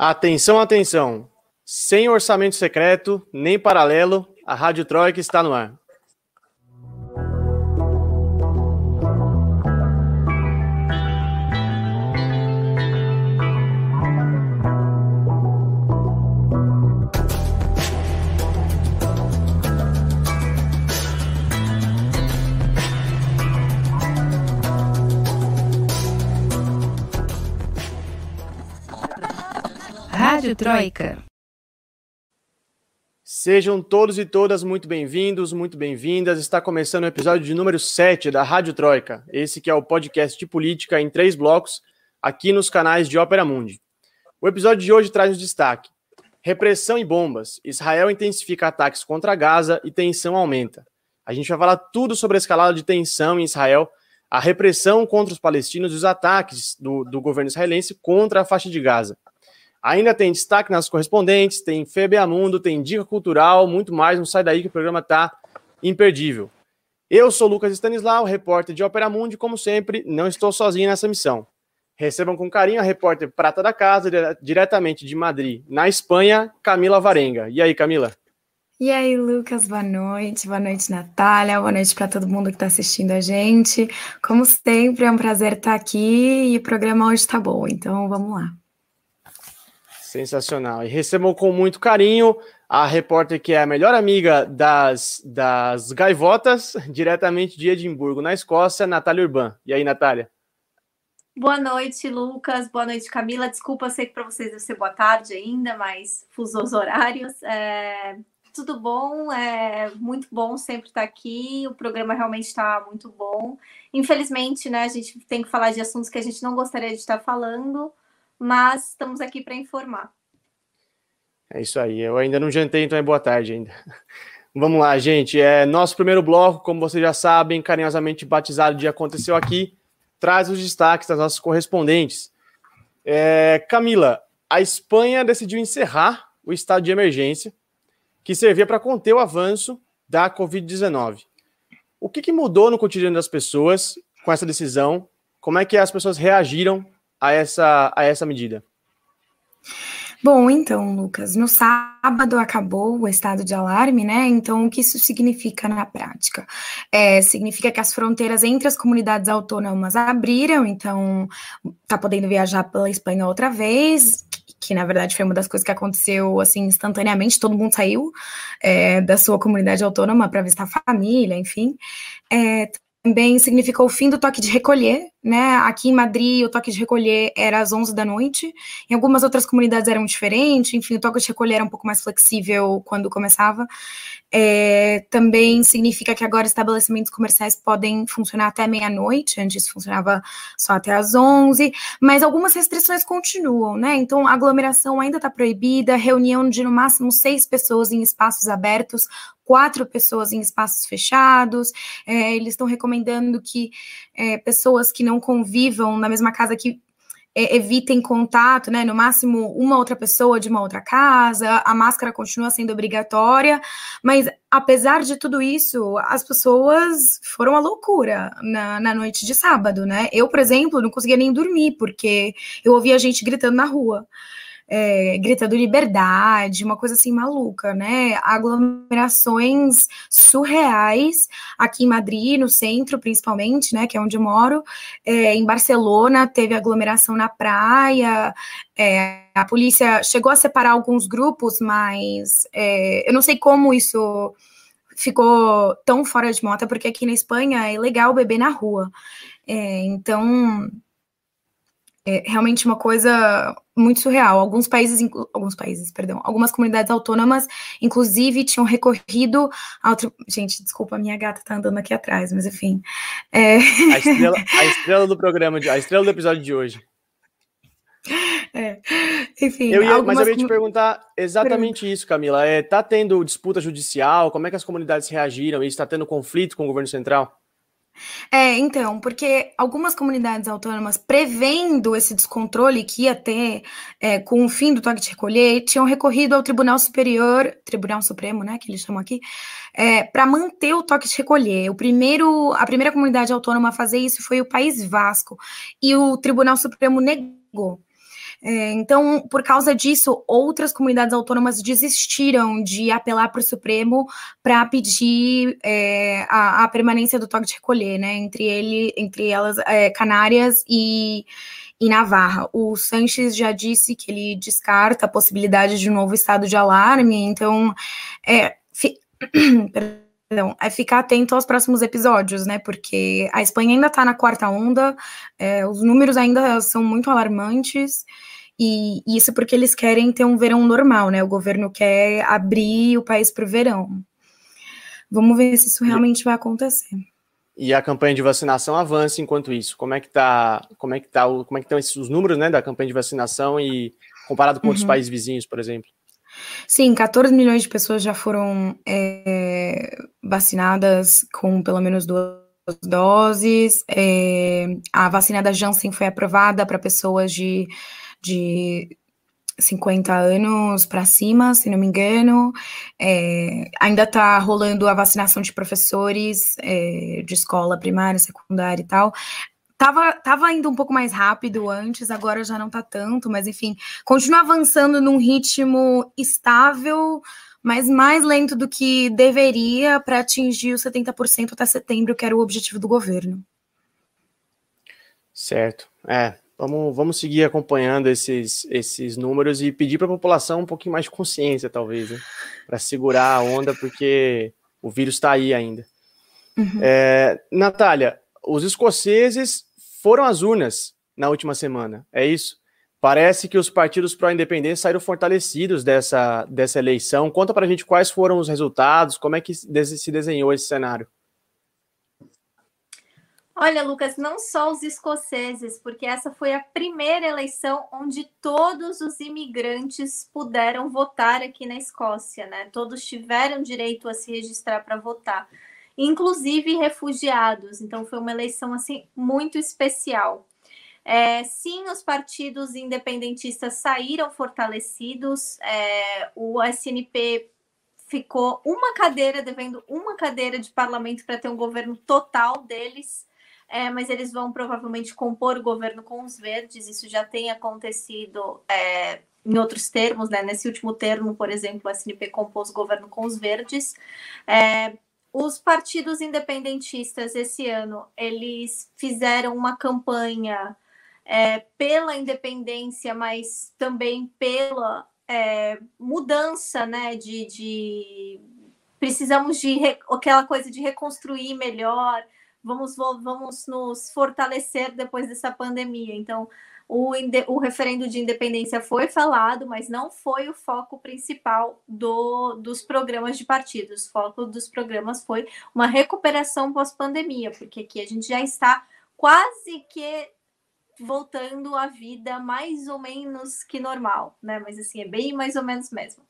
Atenção, atenção. Sem orçamento secreto, nem paralelo, a Rádio Troika está no ar. Rádio Troika. Sejam todos e todas muito bem-vindos, muito bem-vindas. Está começando o episódio de número 7 da Rádio Troika. Esse que é o podcast de política em três blocos, aqui nos canais de Ópera Mundi. O episódio de hoje traz um destaque: repressão e bombas. Israel intensifica ataques contra Gaza e tensão aumenta. A gente vai falar tudo sobre a escalada de tensão em Israel, a repressão contra os palestinos e os ataques do, do governo israelense contra a faixa de Gaza. Ainda tem destaque nas correspondentes, tem FEBA Mundo, tem dica cultural, muito mais. Não sai daí que o programa tá imperdível. Eu sou Lucas Stanislau, repórter de Opera Mundi, como sempre, não estou sozinho nessa missão. Recebam com carinho a repórter prata da casa, diretamente de Madrid, na Espanha, Camila Varenga. E aí, Camila? E aí, Lucas, boa noite. Boa noite, Natália. Boa noite para todo mundo que está assistindo a gente. Como sempre, é um prazer estar aqui e o programa hoje está bom, então vamos lá. Sensacional. E recebam com muito carinho a repórter que é a melhor amiga das, das gaivotas, diretamente de Edimburgo, na Escócia, Natália Urban. E aí, Natália? Boa noite, Lucas. Boa noite, Camila. Desculpa, sei que para vocês deve ser boa tarde ainda, mas fusos horários. É... Tudo bom, é muito bom sempre estar aqui. O programa realmente está muito bom. Infelizmente, né, a gente tem que falar de assuntos que a gente não gostaria de estar falando, mas estamos aqui para informar. É isso aí. Eu ainda não jantei, então é boa tarde ainda. Vamos lá, gente. É nosso primeiro bloco, como vocês já sabem, carinhosamente batizado de Aconteceu Aqui, traz os destaques das nossas correspondentes. É, Camila, a Espanha decidiu encerrar o estado de emergência, que servia para conter o avanço da Covid-19. O que, que mudou no cotidiano das pessoas com essa decisão? Como é que as pessoas reagiram a essa, a essa medida? Bom, então, Lucas, no sábado acabou o estado de alarme, né? Então, o que isso significa na prática? É, significa que as fronteiras entre as comunidades autônomas abriram, então tá podendo viajar pela Espanha outra vez, que, na verdade foi uma das coisas que aconteceu assim instantaneamente, todo mundo saiu é, da sua comunidade autônoma para visitar a família, enfim. É, também significou o fim do toque de recolher, né? Aqui em Madrid, o toque de recolher era às 11 da noite. Em algumas outras comunidades eram diferentes. Enfim, o toque de recolher era um pouco mais flexível quando começava. É, também significa que agora estabelecimentos comerciais podem funcionar até meia-noite. Antes funcionava só até às 11. Mas algumas restrições continuam, né? Então, aglomeração ainda está proibida. Reunião de no máximo seis pessoas em espaços abertos quatro pessoas em espaços fechados. É, eles estão recomendando que é, pessoas que não convivam na mesma casa que é, evitem contato, né? No máximo, uma outra pessoa de uma outra casa, a máscara continua sendo obrigatória, mas apesar de tudo isso, as pessoas foram à loucura na, na noite de sábado, né? Eu, por exemplo, não conseguia nem dormir, porque eu ouvia gente gritando na rua é, gritando liberdade, uma coisa assim maluca, né? Aglomerações surreais aqui em Madrid, no centro principalmente, né? Que é onde eu moro. É, em Barcelona teve aglomeração na praia. É, a polícia chegou a separar alguns grupos, mas é, eu não sei como isso ficou tão fora de moda, porque aqui na Espanha é legal beber na rua. É, então é realmente uma coisa muito surreal. Alguns países, alguns países, perdão, algumas comunidades autônomas, inclusive, tinham recorrido a outro. Gente, desculpa, a minha gata tá andando aqui atrás, mas enfim. É... A, estrela, a estrela do programa, de, a estrela do episódio de hoje. É. Enfim, eu ia, mas eu ia te perguntar exatamente Pergunta. isso, Camila. É, tá tendo disputa judicial? Como é que as comunidades reagiram? Está tendo conflito com o governo central? É, então, porque algumas comunidades autônomas, prevendo esse descontrole que ia ter é, com o fim do toque de recolher, tinham recorrido ao Tribunal Superior, Tribunal Supremo, né, que eles chamam aqui, é, para manter o toque de recolher. O primeiro, a primeira comunidade autônoma a fazer isso foi o País Vasco, e o Tribunal Supremo negou. É, então, por causa disso, outras comunidades autônomas desistiram de apelar para o Supremo para pedir é, a, a, permanência do toque de recolher, né? Entre ele, entre elas, é, Canárias e, e Navarra. O Sanches já disse que ele descarta a possibilidade de um novo estado de alarme, então é, fi, perdão, é ficar atento aos próximos episódios, né? Porque a Espanha ainda está na quarta onda, é, os números ainda são muito alarmantes. E isso porque eles querem ter um verão normal, né? O governo quer abrir o país para o verão. Vamos ver se isso realmente vai acontecer. E a campanha de vacinação avança enquanto isso. Como é que tá? Como é que tá? Como é que estão esses os números, né, da campanha de vacinação e comparado com uhum. outros países vizinhos, por exemplo? Sim, 14 milhões de pessoas já foram é, vacinadas com pelo menos duas doses. É, a vacina da Janssen foi aprovada para pessoas de de 50 anos para cima, se não me engano. É, ainda está rolando a vacinação de professores é, de escola primária, secundária e tal. Tava, tava indo um pouco mais rápido antes, agora já não tá tanto, mas enfim, continua avançando num ritmo estável, mas mais lento do que deveria para atingir os 70% até setembro, que era o objetivo do governo. Certo. É, Vamos, vamos seguir acompanhando esses, esses números e pedir para a população um pouquinho mais de consciência, talvez, né? para segurar a onda, porque o vírus está aí ainda. Uhum. É, Natália, os escoceses foram às urnas na última semana, é isso? Parece que os partidos pró-independência saíram fortalecidos dessa, dessa eleição. Conta para a gente quais foram os resultados, como é que se desenhou esse cenário. Olha, Lucas, não só os escoceses, porque essa foi a primeira eleição onde todos os imigrantes puderam votar aqui na Escócia, né? Todos tiveram direito a se registrar para votar, inclusive refugiados. Então foi uma eleição assim muito especial. É, sim, os partidos independentistas saíram fortalecidos. É, o SNP ficou uma cadeira devendo uma cadeira de parlamento para ter um governo total deles é, mas eles vão provavelmente compor o governo com os verdes. Isso já tem acontecido é, em outros termos, né? Nesse último termo, por exemplo, o SNP compôs o governo com os verdes. É, os partidos independentistas esse ano eles fizeram uma campanha é, pela independência, mas também pela é, mudança, né? De, de precisamos de aquela coisa de reconstruir melhor vamos, vamos nos fortalecer depois dessa pandemia. Então, o, o referendo de independência foi falado, mas não foi o foco principal do, dos programas de partidos. O foco dos programas foi uma recuperação pós-pandemia, porque aqui a gente já está quase que voltando à vida mais ou menos que normal, né? Mas assim, é bem mais ou menos mesmo.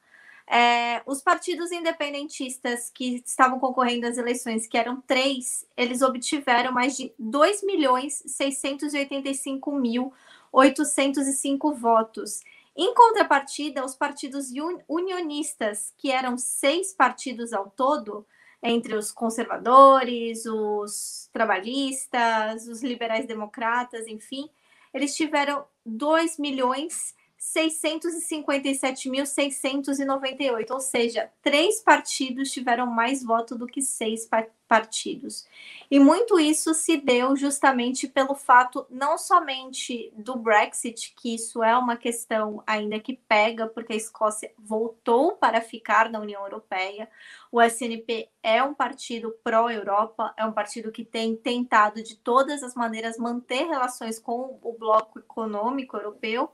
É, os partidos independentistas que estavam concorrendo às eleições, que eram três, eles obtiveram mais de 2 milhões 685 mil 805 votos. Em contrapartida, os partidos unionistas, que eram seis partidos ao todo, entre os conservadores, os trabalhistas, os liberais democratas, enfim, eles tiveram 2 milhões 657.698, ou seja, três partidos tiveram mais voto do que seis partidos. E muito isso se deu justamente pelo fato não somente do Brexit, que isso é uma questão ainda que pega, porque a Escócia voltou para ficar na União Europeia. O SNP é um partido pró-Europa, é um partido que tem tentado de todas as maneiras manter relações com o bloco econômico europeu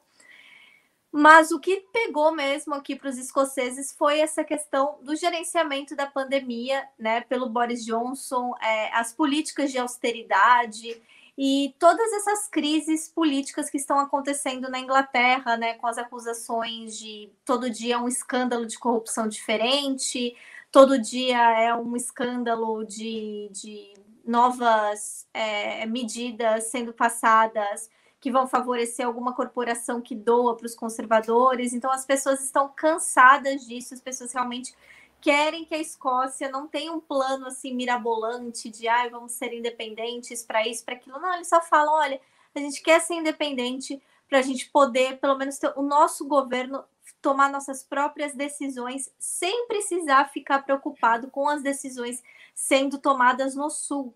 mas o que pegou mesmo aqui para os escoceses foi essa questão do gerenciamento da pandemia, né, pelo Boris Johnson, é, as políticas de austeridade e todas essas crises políticas que estão acontecendo na Inglaterra, né, com as acusações de todo dia um escândalo de corrupção diferente, todo dia é um escândalo de, de novas é, medidas sendo passadas que vão favorecer alguma corporação que doa para os conservadores. Então, as pessoas estão cansadas disso, as pessoas realmente querem que a Escócia não tenha um plano assim mirabolante de ah, vamos ser independentes para isso, para aquilo. Não, eles só falam: olha, a gente quer ser independente para a gente poder, pelo menos, ter o nosso governo tomar nossas próprias decisões sem precisar ficar preocupado com as decisões sendo tomadas no Sul.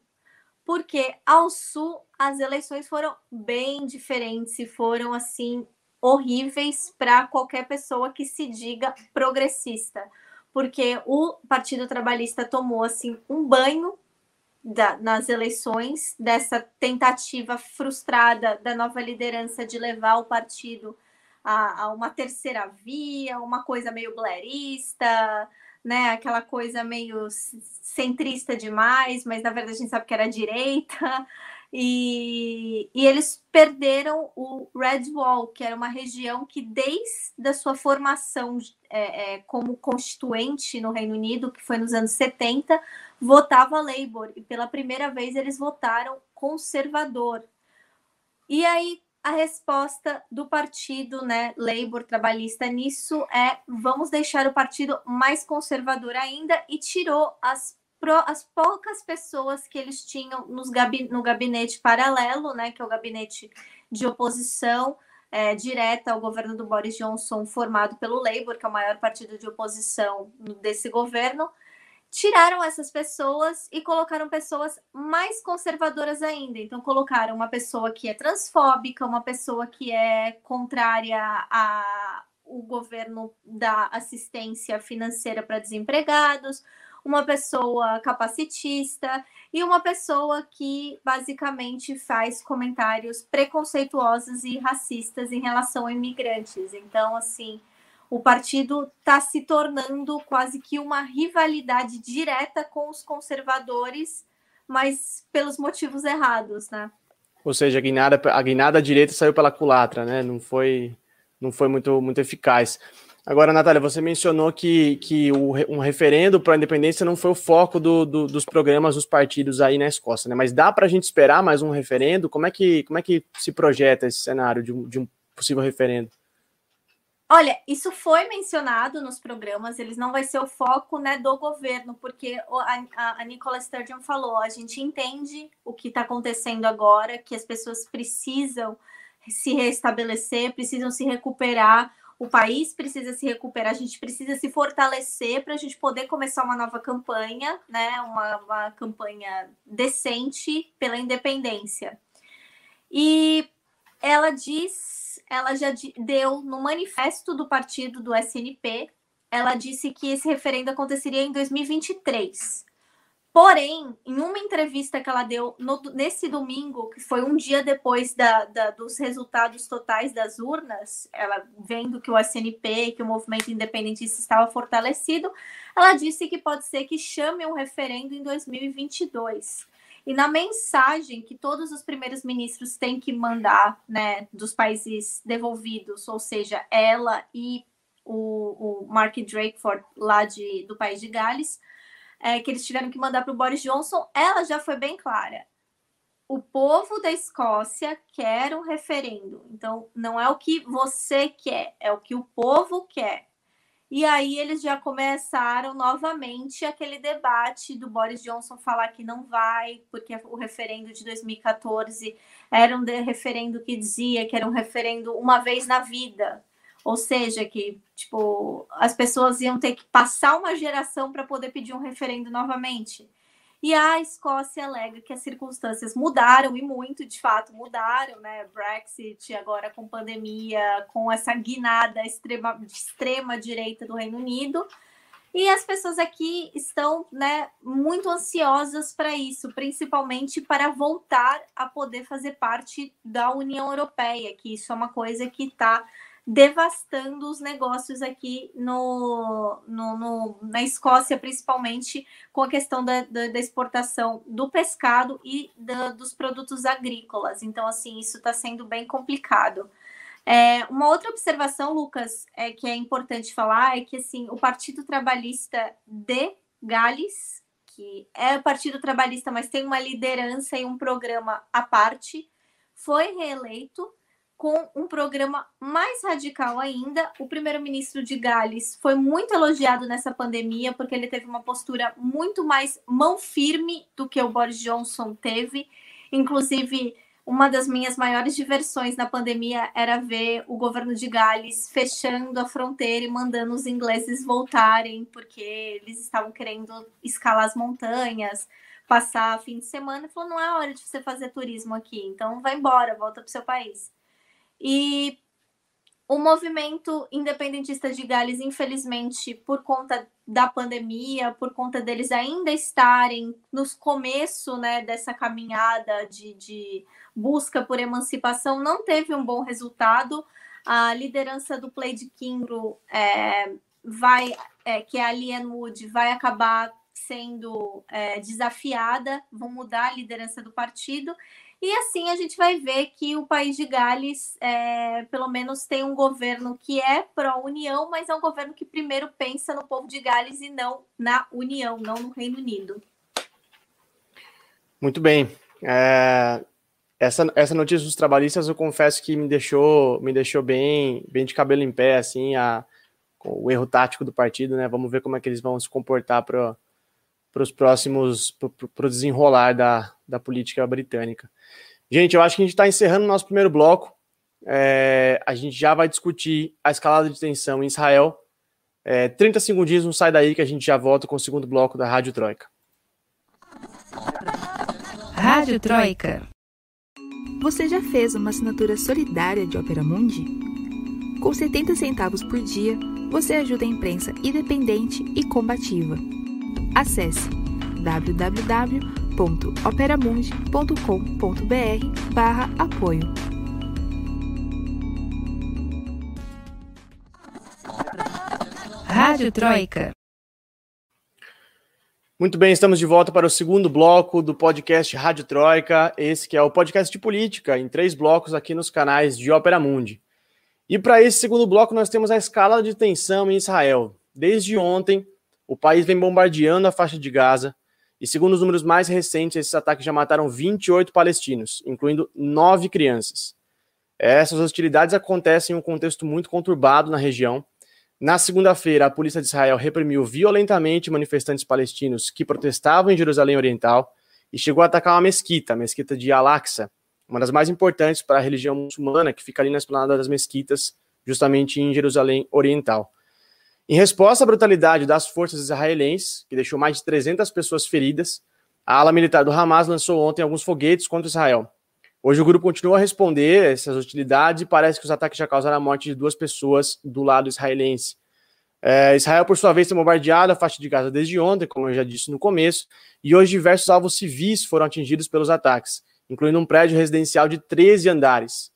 Porque ao Sul as eleições foram bem diferentes e foram assim horríveis para qualquer pessoa que se diga progressista, porque o Partido Trabalhista tomou assim um banho da, nas eleições dessa tentativa frustrada da nova liderança de levar o partido a, a uma terceira via, uma coisa meio blerista, né? Aquela coisa meio centrista demais, mas na verdade a gente sabe que era direita. E, e, eles perderam o Red Wall, que era uma região que, desde a sua formação é, é, como constituinte no Reino Unido, que foi nos anos 70, votava Labour. E pela primeira vez eles votaram conservador. E aí a resposta do partido, né, Labour trabalhista nisso é vamos deixar o partido mais conservador ainda e tirou as as poucas pessoas que eles tinham nos gabi, no gabinete paralelo, né, que é o gabinete de oposição é, direta ao governo do Boris Johnson, formado pelo Labour, que é o maior partido de oposição desse governo, tiraram essas pessoas e colocaram pessoas mais conservadoras ainda. Então, colocaram uma pessoa que é transfóbica, uma pessoa que é contrária a o governo da assistência financeira para desempregados, uma pessoa capacitista e uma pessoa que basicamente faz comentários preconceituosos e racistas em relação a imigrantes. Então, assim, o partido está se tornando quase que uma rivalidade direta com os conservadores, mas pelos motivos errados, né? Ou seja, a guinada, a guinada direita saiu pela culatra, né? Não foi, não foi muito, muito eficaz. Agora, Natália, você mencionou que, que o, um referendo para a independência não foi o foco do, do, dos programas dos partidos aí na Escócia, né? Mas dá para a gente esperar mais um referendo? Como é que, como é que se projeta esse cenário de um, de um possível referendo? Olha, isso foi mencionado nos programas, eles não vai ser o foco né, do governo, porque a, a Nicola Sturgeon falou, a gente entende o que está acontecendo agora, que as pessoas precisam se restabelecer, precisam se recuperar, o país precisa se recuperar, a gente precisa se fortalecer para a gente poder começar uma nova campanha, né? Uma, uma campanha decente pela independência. E ela diz ela já deu no manifesto do partido do SNP, ela disse que esse referendo aconteceria em 2023. Porém, em uma entrevista que ela deu no, nesse domingo, que foi um dia depois da, da, dos resultados totais das urnas, ela vendo que o SNP, que o movimento independentista estava fortalecido, ela disse que pode ser que chame um referendo em 2022. E na mensagem que todos os primeiros ministros têm que mandar, né, dos países devolvidos, ou seja, ela e o, o Mark Drakeford, lá de, do país de Gales, é, que eles tiveram que mandar para o Boris Johnson, ela já foi bem clara. O povo da Escócia quer um referendo. Então, não é o que você quer, é o que o povo quer. E aí eles já começaram novamente aquele debate do Boris Johnson falar que não vai, porque o referendo de 2014 era um referendo que dizia que era um referendo uma vez na vida. Ou seja, que tipo, as pessoas iam ter que passar uma geração para poder pedir um referendo novamente. E a Escócia alega que as circunstâncias mudaram e muito, de fato, mudaram, né? Brexit, agora com pandemia, com essa guinada extrema, extrema direita do Reino Unido. E as pessoas aqui estão né, muito ansiosas para isso, principalmente para voltar a poder fazer parte da União Europeia, que isso é uma coisa que está devastando os negócios aqui no, no, no, na Escócia, principalmente com a questão da, da, da exportação do pescado e da, dos produtos agrícolas. Então, assim, isso está sendo bem complicado. É, uma outra observação, Lucas, é que é importante falar é que assim o Partido Trabalhista de Gales, que é o Partido Trabalhista, mas tem uma liderança e um programa à parte, foi reeleito com um programa mais radical ainda. O primeiro-ministro de Gales foi muito elogiado nessa pandemia, porque ele teve uma postura muito mais mão firme do que o Boris Johnson teve. Inclusive, uma das minhas maiores diversões na pandemia era ver o governo de Gales fechando a fronteira e mandando os ingleses voltarem, porque eles estavam querendo escalar as montanhas, passar fim de semana, e falou: não é hora de você fazer turismo aqui, então vai embora, volta para o seu país. E o movimento independentista de Gales, infelizmente, por conta da pandemia, por conta deles ainda estarem nos começo né, dessa caminhada de, de busca por emancipação, não teve um bom resultado. A liderança do Play de Kimbro é, vai, é, que é a Lian Wood, vai acabar sendo é, desafiada, vão mudar a liderança do partido. E assim a gente vai ver que o país de Gales, é, pelo menos, tem um governo que é pró-União, mas é um governo que primeiro pensa no povo de Gales e não na União, não no Reino Unido. Muito bem. É, essa, essa notícia dos trabalhistas, eu confesso que me deixou, me deixou bem, bem de cabelo em pé, assim, a, o erro tático do partido, né? Vamos ver como é que eles vão se comportar para os próximos, para o desenrolar da, da política britânica. Gente, eu acho que a gente está encerrando o nosso primeiro bloco. É, a gente já vai discutir a escalada de tensão em Israel. É, 30 segundinhos, não sai daí que a gente já volta com o segundo bloco da Rádio Troika. Rádio Troika. Você já fez uma assinatura solidária de Opera Mundi? Com 70 centavos por dia, você ajuda a imprensa independente e combativa. Acesse www www.operamundi.com.br barra apoio. Rádio Troika. Muito bem, estamos de volta para o segundo bloco do podcast Rádio Troika, esse que é o podcast de política, em três blocos aqui nos canais de Ópera Mundi. E para esse segundo bloco nós temos a escala de tensão em Israel. Desde ontem, o país vem bombardeando a faixa de Gaza, e segundo os números mais recentes, esses ataques já mataram 28 palestinos, incluindo nove crianças. Essas hostilidades acontecem em um contexto muito conturbado na região. Na segunda-feira, a polícia de Israel reprimiu violentamente manifestantes palestinos que protestavam em Jerusalém Oriental e chegou a atacar uma mesquita, a mesquita de Al-Aqsa, uma das mais importantes para a religião muçulmana, que fica ali na esplanada das mesquitas, justamente em Jerusalém Oriental. Em resposta à brutalidade das forças israelenses, que deixou mais de 300 pessoas feridas, a ala militar do Hamas lançou ontem alguns foguetes contra Israel. Hoje o grupo continua a responder essas hostilidades e parece que os ataques já causaram a morte de duas pessoas do lado israelense. É, Israel, por sua vez, tem bombardeado a faixa de Gaza desde ontem, como eu já disse no começo, e hoje diversos alvos civis foram atingidos pelos ataques, incluindo um prédio residencial de 13 andares.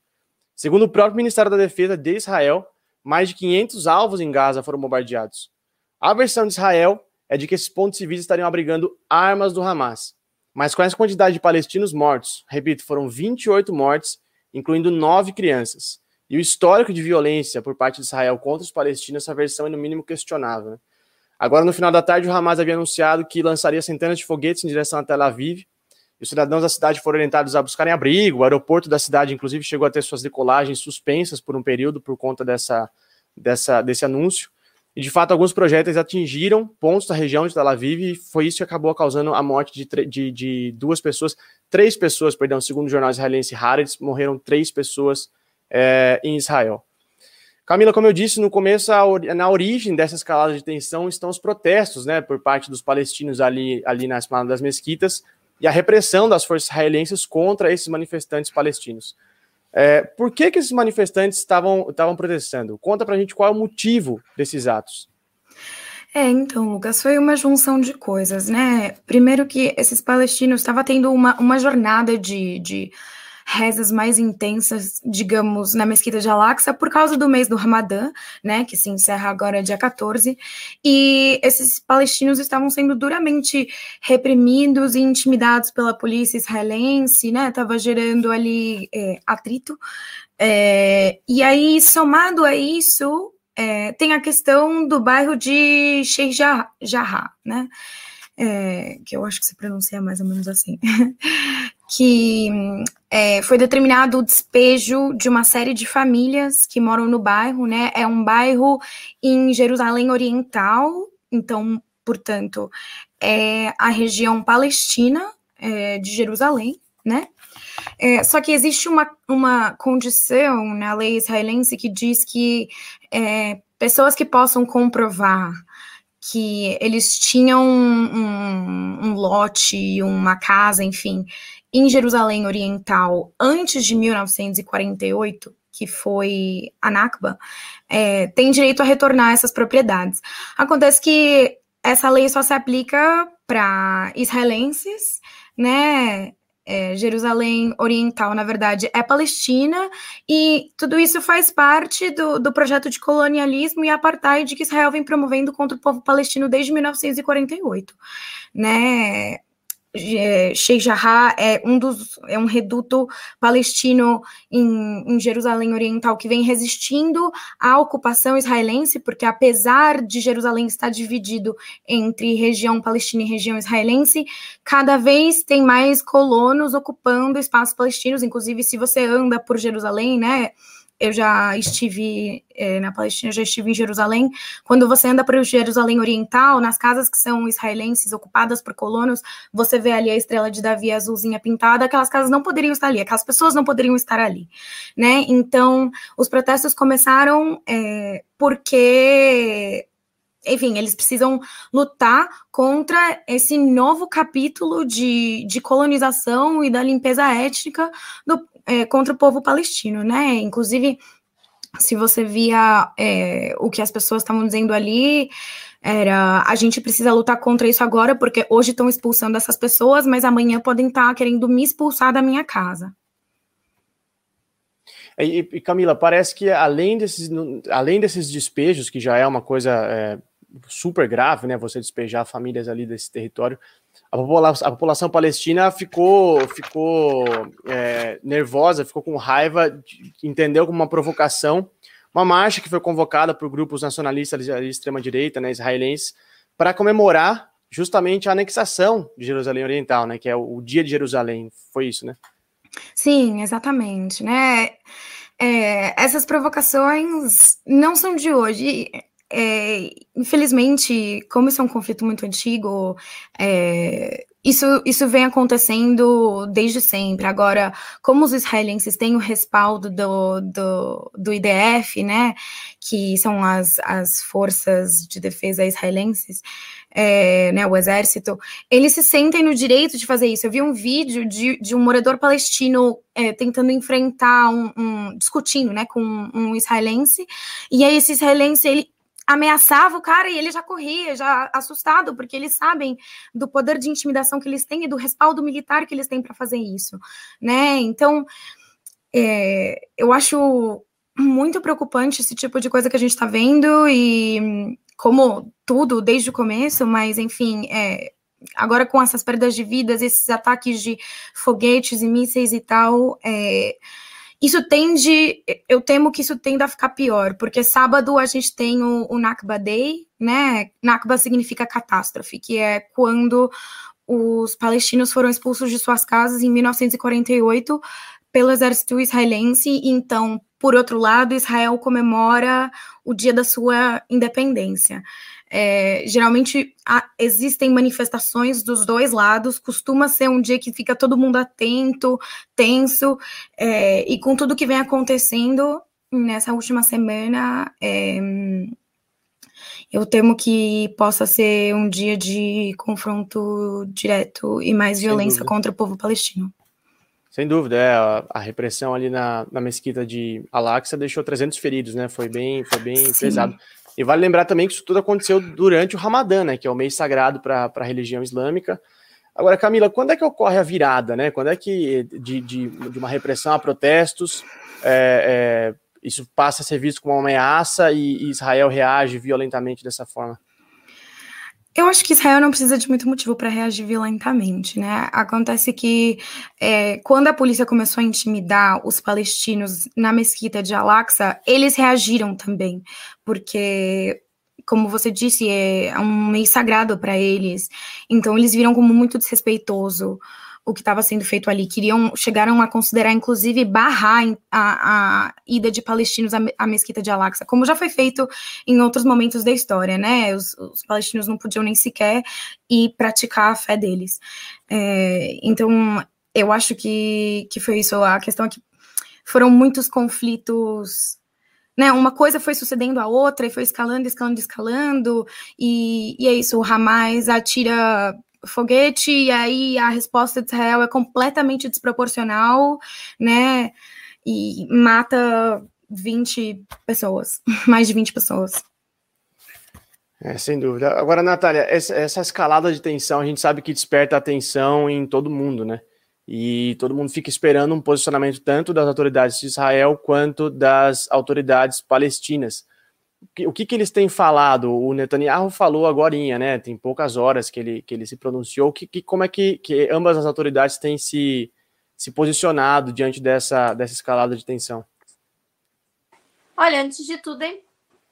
Segundo o próprio Ministério da Defesa de Israel, mais de 500 alvos em Gaza foram bombardeados. A versão de Israel é de que esses pontos civis estariam abrigando armas do Hamas. Mas com essa quantidade de palestinos mortos, repito, foram 28 mortes, incluindo nove crianças. E o histórico de violência por parte de Israel contra os palestinos, essa versão é no mínimo questionável. Né? Agora, no final da tarde, o Hamas havia anunciado que lançaria centenas de foguetes em direção a Tel Aviv, os cidadãos da cidade foram orientados a buscarem abrigo. O aeroporto da cidade, inclusive, chegou a ter suas decolagens suspensas por um período por conta dessa, dessa, desse anúncio. E, de fato, alguns projéteis atingiram pontos da região de Tel Aviv e foi isso que acabou causando a morte de, de, de duas pessoas, três pessoas, perdão, segundo o jornal israelense Haaretz, morreram três pessoas é, em Israel. Camila, como eu disse no começo, na origem dessa escalada de tensão estão os protestos, né, por parte dos palestinos ali, ali na esplanada das mesquitas, e a repressão das forças israelenses contra esses manifestantes palestinos. É, por que, que esses manifestantes estavam, estavam protestando? Conta pra gente qual é o motivo desses atos. É, então, Lucas, foi uma junção de coisas, né? Primeiro que esses palestinos estavam tendo uma, uma jornada de, de rezas mais intensas, digamos, na Mesquita de Al-Aqsa por causa do mês do Ramadã, né, que se encerra agora dia 14, e esses palestinos estavam sendo duramente reprimidos e intimidados pela polícia israelense, né, estava gerando ali é, atrito, é, e aí, somado a isso, é, tem a questão do bairro de Sheikh Jarrah, né, é, que eu acho que se pronuncia mais ou menos assim, que é, foi determinado o despejo de uma série de famílias que moram no bairro, né? É um bairro em Jerusalém Oriental, então, portanto, é a região palestina é, de Jerusalém, né? É, só que existe uma, uma condição na lei israelense que diz que é, pessoas que possam comprovar que eles tinham um, um, um lote, uma casa, enfim, em Jerusalém Oriental antes de 1948, que foi a Nakba, é, tem direito a retornar essas propriedades. Acontece que essa lei só se aplica para israelenses, né? É, Jerusalém Oriental, na verdade, é Palestina, e tudo isso faz parte do, do projeto de colonialismo e apartheid que Israel vem promovendo contra o povo palestino desde 1948, né? É, Sheikh Jarrah é um dos é um reduto palestino em, em, Jerusalém Oriental que vem resistindo à ocupação israelense, porque apesar de Jerusalém estar dividido entre região palestina e região israelense, cada vez tem mais colonos ocupando espaços palestinos, inclusive se você anda por Jerusalém, né, eu já estive é, na Palestina, já estive em Jerusalém. Quando você anda para o Jerusalém Oriental, nas casas que são israelenses ocupadas por colonos, você vê ali a estrela de Davi azulzinha pintada. Aquelas casas não poderiam estar ali, aquelas pessoas não poderiam estar ali, né? Então, os protestos começaram é, porque enfim, eles precisam lutar contra esse novo capítulo de, de colonização e da limpeza étnica do, é, contra o povo palestino, né? Inclusive, se você via é, o que as pessoas estavam dizendo ali, era a gente precisa lutar contra isso agora, porque hoje estão expulsando essas pessoas, mas amanhã podem estar querendo me expulsar da minha casa. E, e Camila, parece que além desses, além desses despejos, que já é uma coisa é, super grave, né? Você despejar famílias ali desse território, a população, a população palestina ficou, ficou é, nervosa, ficou com raiva, entendeu como uma provocação, uma marcha que foi convocada por grupos nacionalistas de extrema-direita, né, israelenses, para comemorar justamente a anexação de Jerusalém Oriental, né, que é o, o Dia de Jerusalém, foi isso, né? Sim, exatamente, né? É, essas provocações não são de hoje é, infelizmente, como isso é um conflito muito antigo, é, isso, isso vem acontecendo desde sempre. Agora, como os israelenses têm o respaldo do, do, do IDF, né, que são as, as forças de defesa israelenses, é, né, o exército, eles se sentem no direito de fazer isso. Eu vi um vídeo de, de um morador palestino é, tentando enfrentar um, um, discutindo, né, com um israelense, e aí esse israelense, ele ameaçava o cara e ele já corria, já assustado, porque eles sabem do poder de intimidação que eles têm e do respaldo militar que eles têm para fazer isso, né? Então, é, eu acho muito preocupante esse tipo de coisa que a gente está vendo e como tudo desde o começo, mas enfim, é, agora com essas perdas de vidas, esses ataques de foguetes e mísseis e tal, é, isso tende, eu temo que isso tenda a ficar pior, porque sábado a gente tem o, o Nakba Day, né? Nakba significa catástrofe, que é quando os palestinos foram expulsos de suas casas em 1948 pelo exército israelense. Então, por outro lado, Israel comemora o dia da sua independência. É, geralmente há, existem manifestações dos dois lados, costuma ser um dia que fica todo mundo atento, tenso, é, e com tudo que vem acontecendo nessa última semana, é, eu temo que possa ser um dia de confronto direto e mais violência contra o povo palestino. Sem dúvida, é, a, a, repressão ali na, na mesquita de Al-Aqsa deixou 300 feridos, né? Foi bem, foi bem pesado. E vale lembrar também que isso tudo aconteceu durante o Ramadã, né, que é o mês sagrado para a religião islâmica. Agora, Camila, quando é que ocorre a virada, né? Quando é que de, de, de uma repressão a protestos é, é, isso passa a ser visto como uma ameaça e, e Israel reage violentamente dessa forma? Eu acho que Israel não precisa de muito motivo para reagir violentamente, né? Acontece que é, quando a polícia começou a intimidar os palestinos na mesquita de Al-Aqsa, eles reagiram também, porque, como você disse, é um mês sagrado para eles, então eles viram como muito desrespeitoso o que estava sendo feito ali. Queriam, chegaram a considerar, inclusive, barrar a, a ida de palestinos à, à mesquita de Al-Aqsa, como já foi feito em outros momentos da história, né? Os, os palestinos não podiam nem sequer ir praticar a fé deles. É, então, eu acho que, que foi isso. A questão é que foram muitos conflitos né, uma coisa foi sucedendo a outra e foi escalando, escalando, escalando, e, e é isso, o Hamas atira foguete e aí a resposta de Israel é completamente desproporcional, né, e mata 20 pessoas, mais de 20 pessoas. É, sem dúvida. Agora, Natália, essa, essa escalada de tensão, a gente sabe que desperta atenção em todo mundo, né? E todo mundo fica esperando um posicionamento tanto das autoridades de Israel quanto das autoridades palestinas. O que, que eles têm falado? O Netanyahu falou agora, né? Tem poucas horas que ele, que ele se pronunciou. Que, que, como é que, que ambas as autoridades têm se, se posicionado diante dessa, dessa escalada de tensão? Olha, antes de tudo, é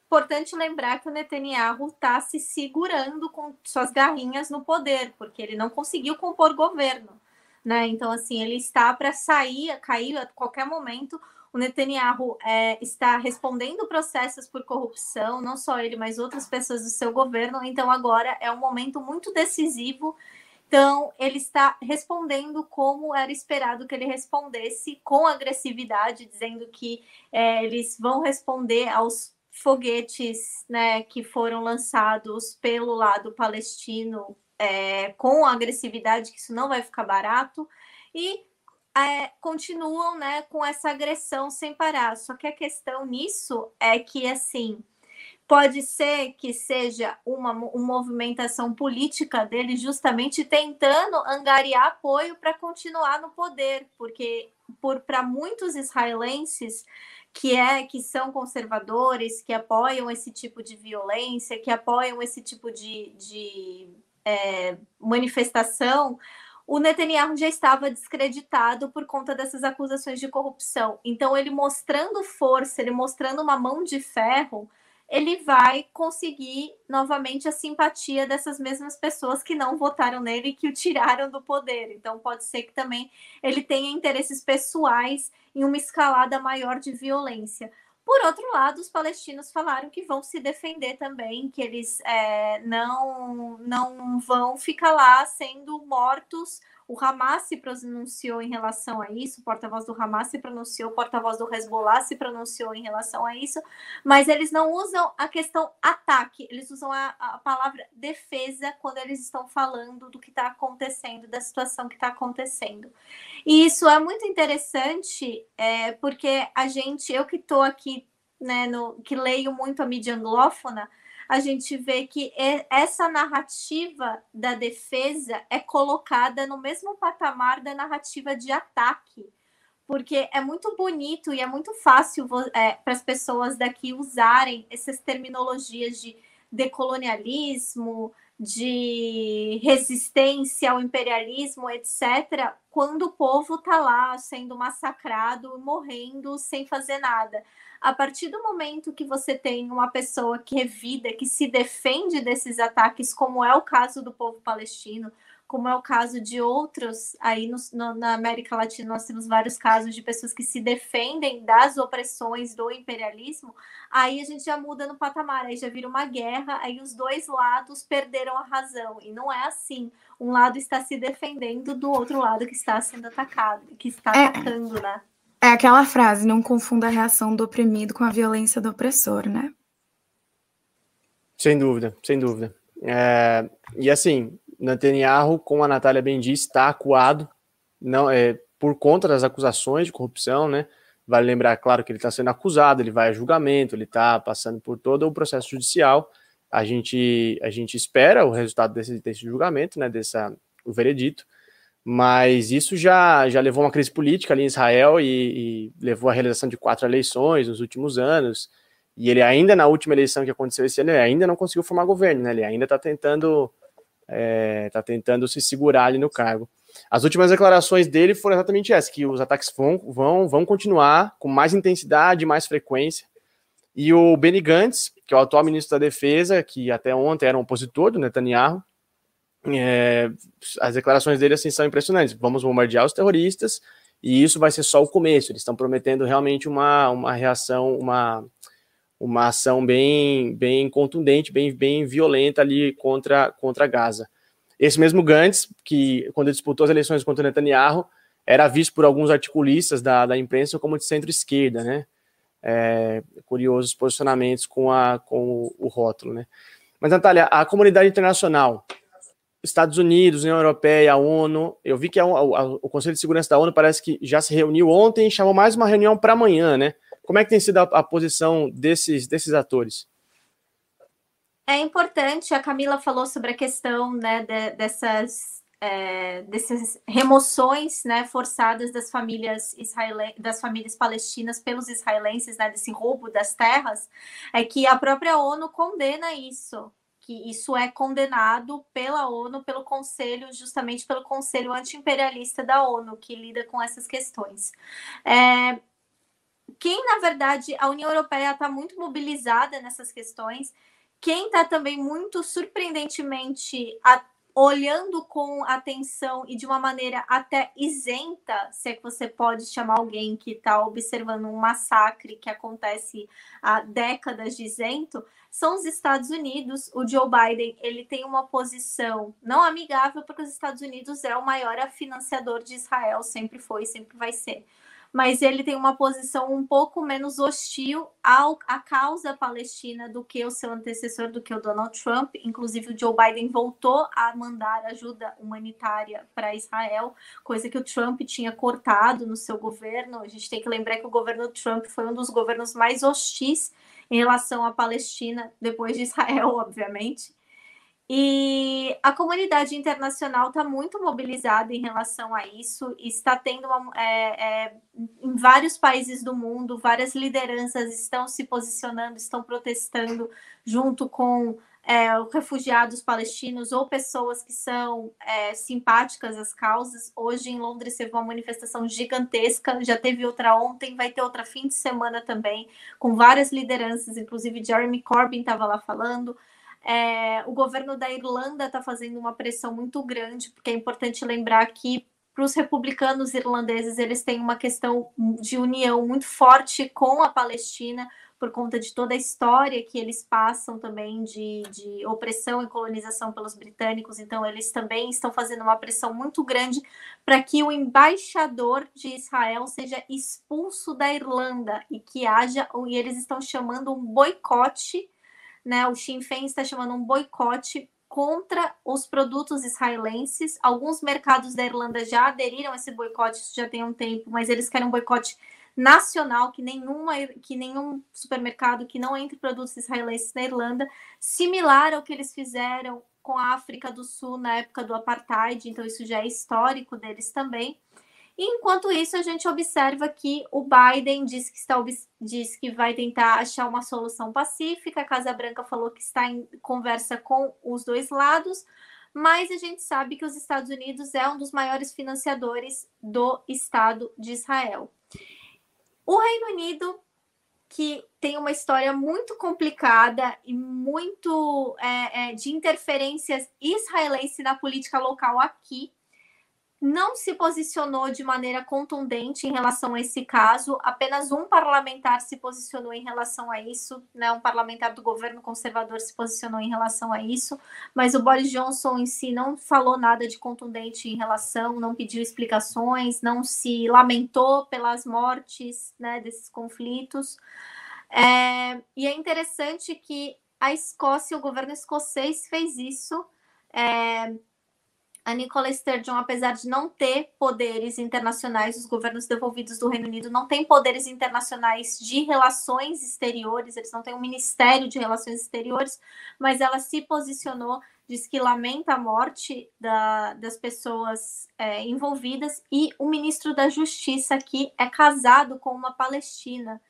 importante lembrar que o Netanyahu está se segurando com suas garrinhas no poder, porque ele não conseguiu compor governo né? Então, assim, ele está para sair, cair a qualquer momento. O Netanyahu é, está respondendo processos por corrupção, não só ele, mas outras pessoas do seu governo. Então, agora é um momento muito decisivo. Então, ele está respondendo como era esperado que ele respondesse, com agressividade, dizendo que é, eles vão responder aos foguetes né, que foram lançados pelo lado palestino é, com agressividade, que isso não vai ficar barato, e é, continuam né, com essa agressão sem parar. Só que a questão nisso é que, assim, pode ser que seja uma, uma movimentação política dele justamente tentando angariar apoio para continuar no poder, porque para muitos israelenses que é que são conservadores, que apoiam esse tipo de violência, que apoiam esse tipo de, de é, manifestação, o Netanyahu já estava descreditado por conta dessas acusações de corrupção. Então, ele mostrando força, ele mostrando uma mão de ferro, ele vai conseguir novamente a simpatia dessas mesmas pessoas que não votaram nele e que o tiraram do poder. Então, pode ser que também ele tenha interesses pessoais em uma escalada maior de violência. Por outro lado, os palestinos falaram que vão se defender também, que eles é, não, não vão ficar lá sendo mortos. O Hamas se pronunciou em relação a isso, o porta-voz do Hamas se pronunciou, o porta-voz do Hezbollah se pronunciou em relação a isso, mas eles não usam a questão ataque, eles usam a, a palavra defesa quando eles estão falando do que está acontecendo, da situação que está acontecendo. E isso é muito interessante, é, porque a gente, eu que estou aqui, né, no, que leio muito a mídia anglófona, a gente vê que essa narrativa da defesa é colocada no mesmo patamar da narrativa de ataque, porque é muito bonito e é muito fácil é, para as pessoas daqui usarem essas terminologias de decolonialismo, de resistência ao imperialismo, etc., quando o povo está lá sendo massacrado, morrendo sem fazer nada. A partir do momento que você tem uma pessoa que revida, que se defende desses ataques, como é o caso do povo palestino, como é o caso de outros, aí no, no, na América Latina nós temos vários casos de pessoas que se defendem das opressões do imperialismo, aí a gente já muda no patamar, aí já vira uma guerra, aí os dois lados perderam a razão, e não é assim. Um lado está se defendendo do outro lado que está sendo atacado, que está é, atacando, né? É aquela frase, não confunda a reação do oprimido com a violência do opressor, né? Sem dúvida, sem dúvida. É, e assim, Netanyahu, como a Natália bem disse, está acuado não, é, por conta das acusações de corrupção, né? Vale lembrar, claro, que ele está sendo acusado, ele vai a julgamento, ele está passando por todo o processo judicial. A gente, a gente espera o resultado desse, desse julgamento, né? Dessa, o veredito. Mas isso já, já levou uma crise política ali em Israel e, e levou à realização de quatro eleições nos últimos anos. E ele ainda, na última eleição que aconteceu esse ano, ele ainda não conseguiu formar governo, né? Ele ainda está tentando é, tá tentando se segurar ali no cargo. As últimas declarações dele foram exatamente essas, que os ataques vão, vão, vão continuar com mais intensidade, mais frequência. E o Benny Gantz, que é o atual ministro da Defesa, que até ontem era um opositor do Netanyahu, é, as declarações dele assim, são impressionantes. Vamos bombardear os terroristas, e isso vai ser só o começo. Eles estão prometendo realmente uma, uma reação, uma, uma ação bem, bem contundente, bem, bem violenta ali contra, contra Gaza. Esse mesmo Gantz, que quando disputou as eleições contra Netanyahu, era visto por alguns articulistas da, da imprensa como de centro-esquerda, né? É, curiosos posicionamentos com, a, com o, o rótulo, né? Mas, Natália, a comunidade internacional, Estados Unidos, União Europeia, a ONU, eu vi que a, a, o Conselho de Segurança da ONU parece que já se reuniu ontem e chamou mais uma reunião para amanhã, né? Como é que tem sido a, a posição desses, desses atores? É importante, a Camila falou sobre a questão né, de, dessas, é, dessas remoções né, forçadas das famílias das famílias palestinas pelos israelenses, né, desse roubo das terras, é que a própria ONU condena isso, que isso é condenado pela ONU, pelo Conselho, justamente pelo Conselho Antiimperialista da ONU, que lida com essas questões. É, quem, na verdade, a União Europeia está muito mobilizada nessas questões, quem está também muito surpreendentemente a, olhando com atenção e de uma maneira até isenta, se é que você pode chamar alguém que está observando um massacre que acontece há décadas de isento, são os Estados Unidos. O Joe Biden ele tem uma posição não amigável, porque os Estados Unidos é o maior financiador de Israel, sempre foi, sempre vai ser mas ele tem uma posição um pouco menos hostil ao, à causa palestina do que o seu antecessor, do que o Donald Trump. Inclusive, o Joe Biden voltou a mandar ajuda humanitária para Israel, coisa que o Trump tinha cortado no seu governo. A gente tem que lembrar que o governo Trump foi um dos governos mais hostis em relação à Palestina, depois de Israel, obviamente. E a comunidade internacional está muito mobilizada em relação a isso, está tendo uma, é, é, em vários países do mundo, várias lideranças estão se posicionando, estão protestando junto com é, refugiados palestinos ou pessoas que são é, simpáticas às causas. Hoje em Londres teve uma manifestação gigantesca, já teve outra ontem, vai ter outra fim de semana também, com várias lideranças, inclusive Jeremy Corbyn estava lá falando. É, o governo da Irlanda está fazendo uma pressão muito grande, porque é importante lembrar que para os republicanos irlandeses eles têm uma questão de união muito forte com a Palestina por conta de toda a história que eles passam também de, de opressão e colonização pelos britânicos. Então, eles também estão fazendo uma pressão muito grande para que o embaixador de Israel seja expulso da Irlanda e que haja, e eles estão chamando um boicote né? O Sinn Féin está chamando um boicote contra os produtos israelenses. Alguns mercados da Irlanda já aderiram a esse boicote, isso já tem um tempo, mas eles querem um boicote nacional, que, nenhuma, que nenhum supermercado que não entre produtos israelenses na Irlanda, similar ao que eles fizeram com a África do Sul na época do apartheid, então isso já é histórico deles também. E enquanto isso, a gente observa que o Biden diz que, está, diz que vai tentar achar uma solução pacífica, a Casa Branca falou que está em conversa com os dois lados, mas a gente sabe que os Estados Unidos é um dos maiores financiadores do Estado de Israel. O Reino Unido, que tem uma história muito complicada e muito é, é, de interferências israelenses na política local aqui, não se posicionou de maneira contundente em relação a esse caso. Apenas um parlamentar se posicionou em relação a isso, né? Um parlamentar do governo conservador se posicionou em relação a isso, mas o Boris Johnson em si não falou nada de contundente em relação, não pediu explicações, não se lamentou pelas mortes, né? Desses conflitos. É, e é interessante que a Escócia, o governo escocês fez isso. É, a Nicola Sturgeon, apesar de não ter poderes internacionais, os governos devolvidos do Reino Unido não têm poderes internacionais de relações exteriores, eles não têm um Ministério de Relações Exteriores, mas ela se posicionou, diz que lamenta a morte da, das pessoas é, envolvidas, e o ministro da Justiça aqui é casado com uma palestina.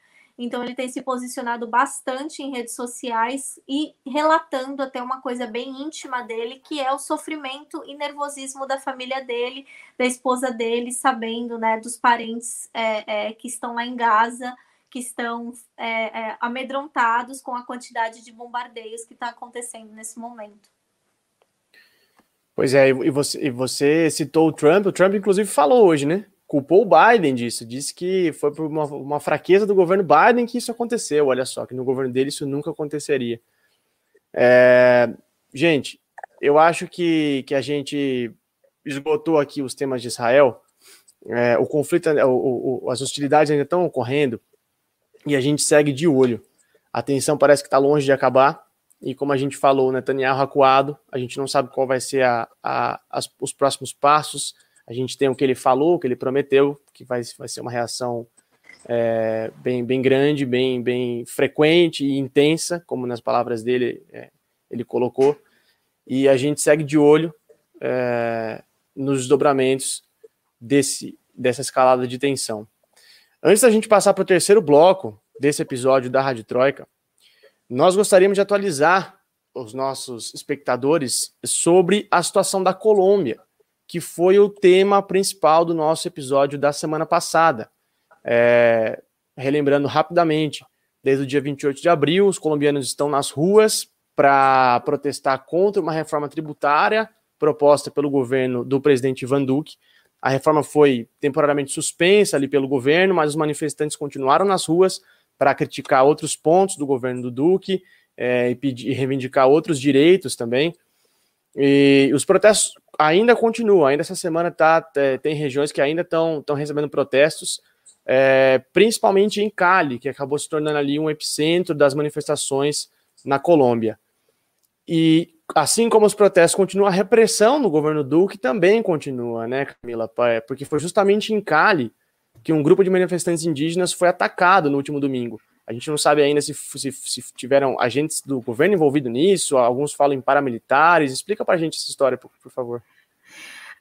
Então ele tem se posicionado bastante em redes sociais e relatando até uma coisa bem íntima dele, que é o sofrimento e nervosismo da família dele, da esposa dele, sabendo, né, dos parentes é, é, que estão lá em Gaza, que estão é, é amedrontados com a quantidade de bombardeios que está acontecendo nesse momento. Pois é, e você, e você citou o Trump, o Trump inclusive falou hoje, né? Culpou o Biden disso, disse que foi por uma, uma, fraqueza do governo Biden que isso aconteceu. Olha só, que no governo dele isso nunca aconteceria. É, gente, eu acho que, que a gente esgotou aqui os temas de Israel. é, o conflito, o, o, as hostilidades ainda estão ocorrendo e a gente segue de olho. A tensão parece que está longe de acabar e como a gente falou, Netanyahu acuado, a gente não sabe qual vai ser a, a, as, os próximos passos. A gente tem o que ele falou, o que ele prometeu, que vai, vai ser uma reação é, bem, bem grande, bem, bem frequente e intensa, como nas palavras dele é, ele colocou. E a gente segue de olho é, nos desdobramentos desse, dessa escalada de tensão. Antes da gente passar para o terceiro bloco desse episódio da Rádio Troika, nós gostaríamos de atualizar os nossos espectadores sobre a situação da Colômbia, que foi o tema principal do nosso episódio da semana passada. É, relembrando rapidamente, desde o dia 28 de abril, os colombianos estão nas ruas para protestar contra uma reforma tributária proposta pelo governo do presidente Ivan Duque. A reforma foi temporariamente suspensa ali pelo governo, mas os manifestantes continuaram nas ruas para criticar outros pontos do governo do Duque é, e, pedir, e reivindicar outros direitos também. E os protestos ainda continuam, ainda essa semana tá, é, tem regiões que ainda estão recebendo protestos, é, principalmente em Cali, que acabou se tornando ali um epicentro das manifestações na Colômbia. E assim como os protestos continuam, a repressão no governo Duque também continua, né, Camila? É, porque foi justamente em Cali que um grupo de manifestantes indígenas foi atacado no último domingo. A gente não sabe ainda se, se, se tiveram agentes do governo envolvidos nisso, alguns falam em paramilitares. Explica para a gente essa história, por, por favor.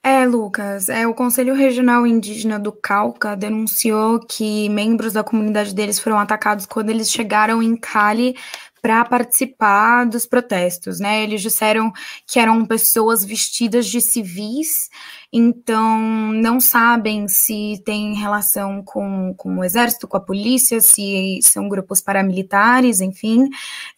É, Lucas, é, o Conselho Regional Indígena do Cauca denunciou que membros da comunidade deles foram atacados quando eles chegaram em Cali para participar dos protestos, né? Eles disseram que eram pessoas vestidas de civis, então não sabem se tem relação com, com o exército, com a polícia, se são grupos paramilitares, enfim,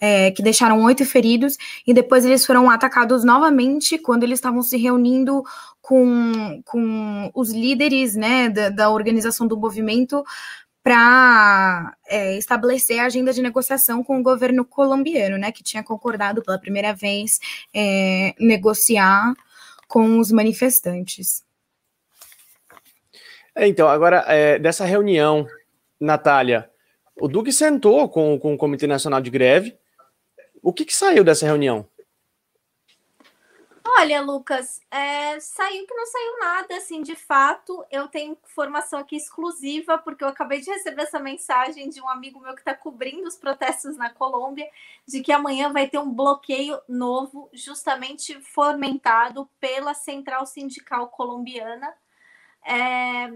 é, que deixaram oito feridos, e depois eles foram atacados novamente quando eles estavam se reunindo com, com os líderes, né, da, da organização do movimento para é, estabelecer a agenda de negociação com o governo colombiano, né, que tinha concordado pela primeira vez é, negociar com os manifestantes. É, então, agora, é, dessa reunião, Natália, o Duque sentou com, com o Comitê Nacional de Greve. O que, que saiu dessa reunião? Olha, Lucas, é, saiu que não saiu nada, assim, de fato. Eu tenho informação aqui exclusiva, porque eu acabei de receber essa mensagem de um amigo meu que está cobrindo os protestos na Colômbia, de que amanhã vai ter um bloqueio novo, justamente fomentado pela Central Sindical Colombiana. É,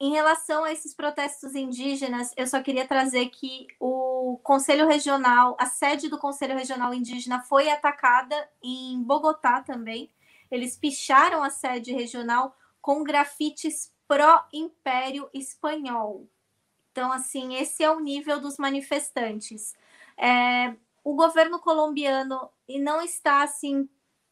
em relação a esses protestos indígenas, eu só queria trazer que o Conselho Regional, a sede do Conselho Regional Indígena foi atacada em Bogotá também. Eles picharam a sede regional com grafites pró-império espanhol. Então, assim, esse é o nível dos manifestantes. É, o governo colombiano não está assim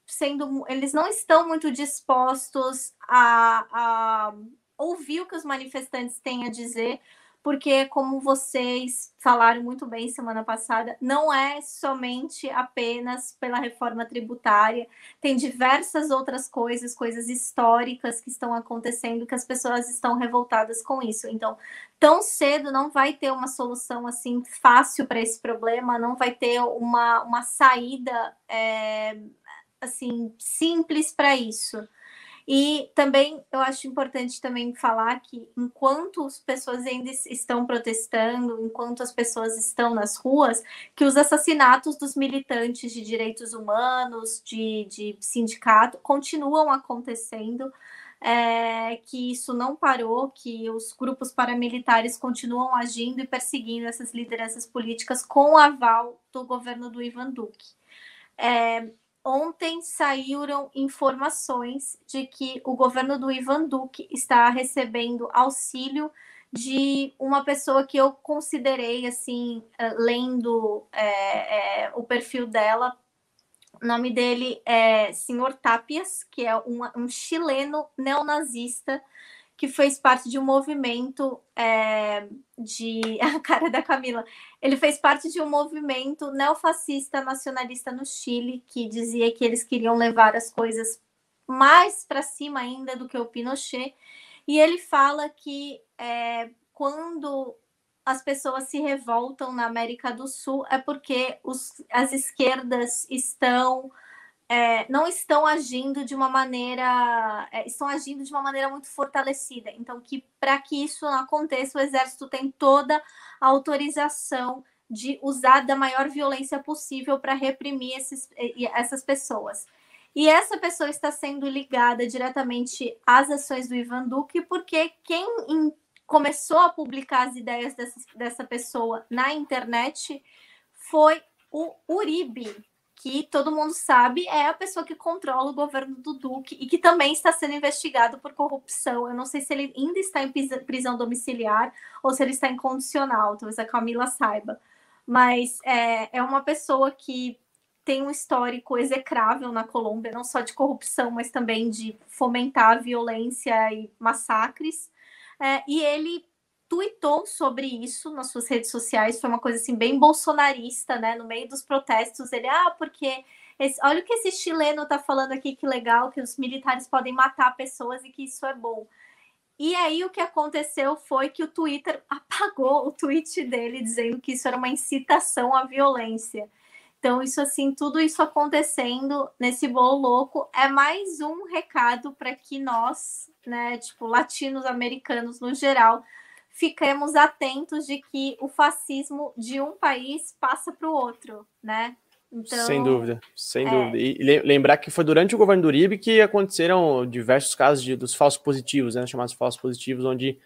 sendo, eles não estão muito dispostos a, a ouvir o que os manifestantes têm a dizer, porque, como vocês falaram muito bem semana passada, não é somente apenas pela reforma tributária, tem diversas outras coisas, coisas históricas que estão acontecendo que as pessoas estão revoltadas com isso. Então, tão cedo não vai ter uma solução assim fácil para esse problema, não vai ter uma, uma saída é, assim simples para isso. E também eu acho importante também falar que enquanto as pessoas ainda estão protestando, enquanto as pessoas estão nas ruas, que os assassinatos dos militantes de direitos humanos, de, de sindicato, continuam acontecendo. É, que isso não parou, que os grupos paramilitares continuam agindo e perseguindo essas lideranças políticas com o aval do governo do Ivan Duque. É, Ontem saíram informações de que o governo do Ivan Duque está recebendo auxílio de uma pessoa que eu considerei, assim, eh, lendo é, é, o perfil dela. O nome dele é Senhor Tapias, que é um, um chileno neonazista que fez parte de um movimento é, de. A cara da Camila. Ele fez parte de um movimento neofascista nacionalista no Chile, que dizia que eles queriam levar as coisas mais para cima ainda do que o Pinochet, E ele fala que é, quando as pessoas se revoltam na América do Sul é porque os, as esquerdas estão é, não estão agindo de uma maneira é, estão agindo de uma maneira muito fortalecida. Então, que para que isso não aconteça, o exército tem toda a autorização de usar da maior violência possível para reprimir esses, essas pessoas. E essa pessoa está sendo ligada diretamente às ações do Ivan Duque, porque quem começou a publicar as ideias dessa, dessa pessoa na internet foi o Uribe, que todo mundo sabe é a pessoa que controla o governo do Duque e que também está sendo investigado por corrupção. Eu não sei se ele ainda está em prisão domiciliar ou se ele está em condicional, talvez a Camila saiba. Mas é, é uma pessoa que tem um histórico execrável na Colômbia, não só de corrupção, mas também de fomentar violência e massacres. É, e ele tweetou sobre isso nas suas redes sociais, foi uma coisa assim bem bolsonarista, né? No meio dos protestos, ele, ah, porque esse, olha o que esse chileno tá falando aqui, que legal, que os militares podem matar pessoas e que isso é bom. E aí o que aconteceu foi que o Twitter apagou o tweet dele dizendo que isso era uma incitação à violência. Então, isso assim, tudo isso acontecendo nesse bolo louco é mais um recado para que nós, né, tipo, latinos americanos no geral, fiquemos atentos de que o fascismo de um país passa para o outro, né? Então, sem dúvida, sem é... dúvida. E lembrar que foi durante o governo do Uribe que aconteceram diversos casos de, dos falsos positivos, né, chamados falsos positivos, onde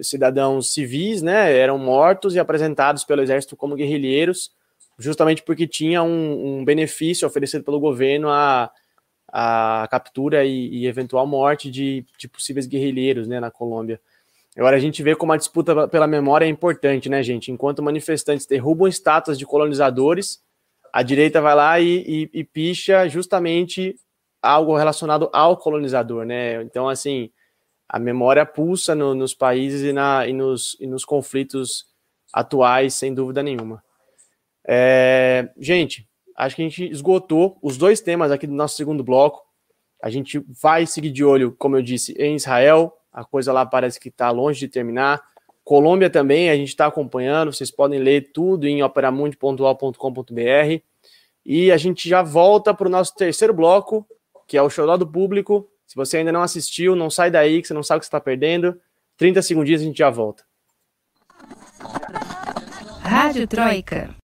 cidadãos civis, né, eram mortos e apresentados pelo exército como guerrilheiros, justamente porque tinha um, um benefício oferecido pelo governo a, a captura e, e eventual morte de, de, possíveis guerrilheiros, né, na Colômbia. Agora a gente vê como a disputa pela memória é importante, né, gente? Enquanto manifestantes derrubam estátuas de colonizadores, a direita vai lá e, e, e picha justamente algo relacionado ao colonizador, né? Então, assim, a memória pulsa no, nos países e, na, e, nos, e nos conflitos atuais, sem dúvida nenhuma. É, gente, acho que a gente esgotou os dois temas aqui do nosso segundo bloco. A gente vai seguir de olho, como eu disse, em Israel. A coisa lá parece que está longe de terminar. Colômbia também, a gente está acompanhando. Vocês podem ler tudo em operamundi.com.br. E a gente já volta para o nosso terceiro bloco, que é o show do público. Se você ainda não assistiu, não sai daí, que você não sabe o que você está perdendo. 30 segundinhos a gente já volta. Rádio Troika.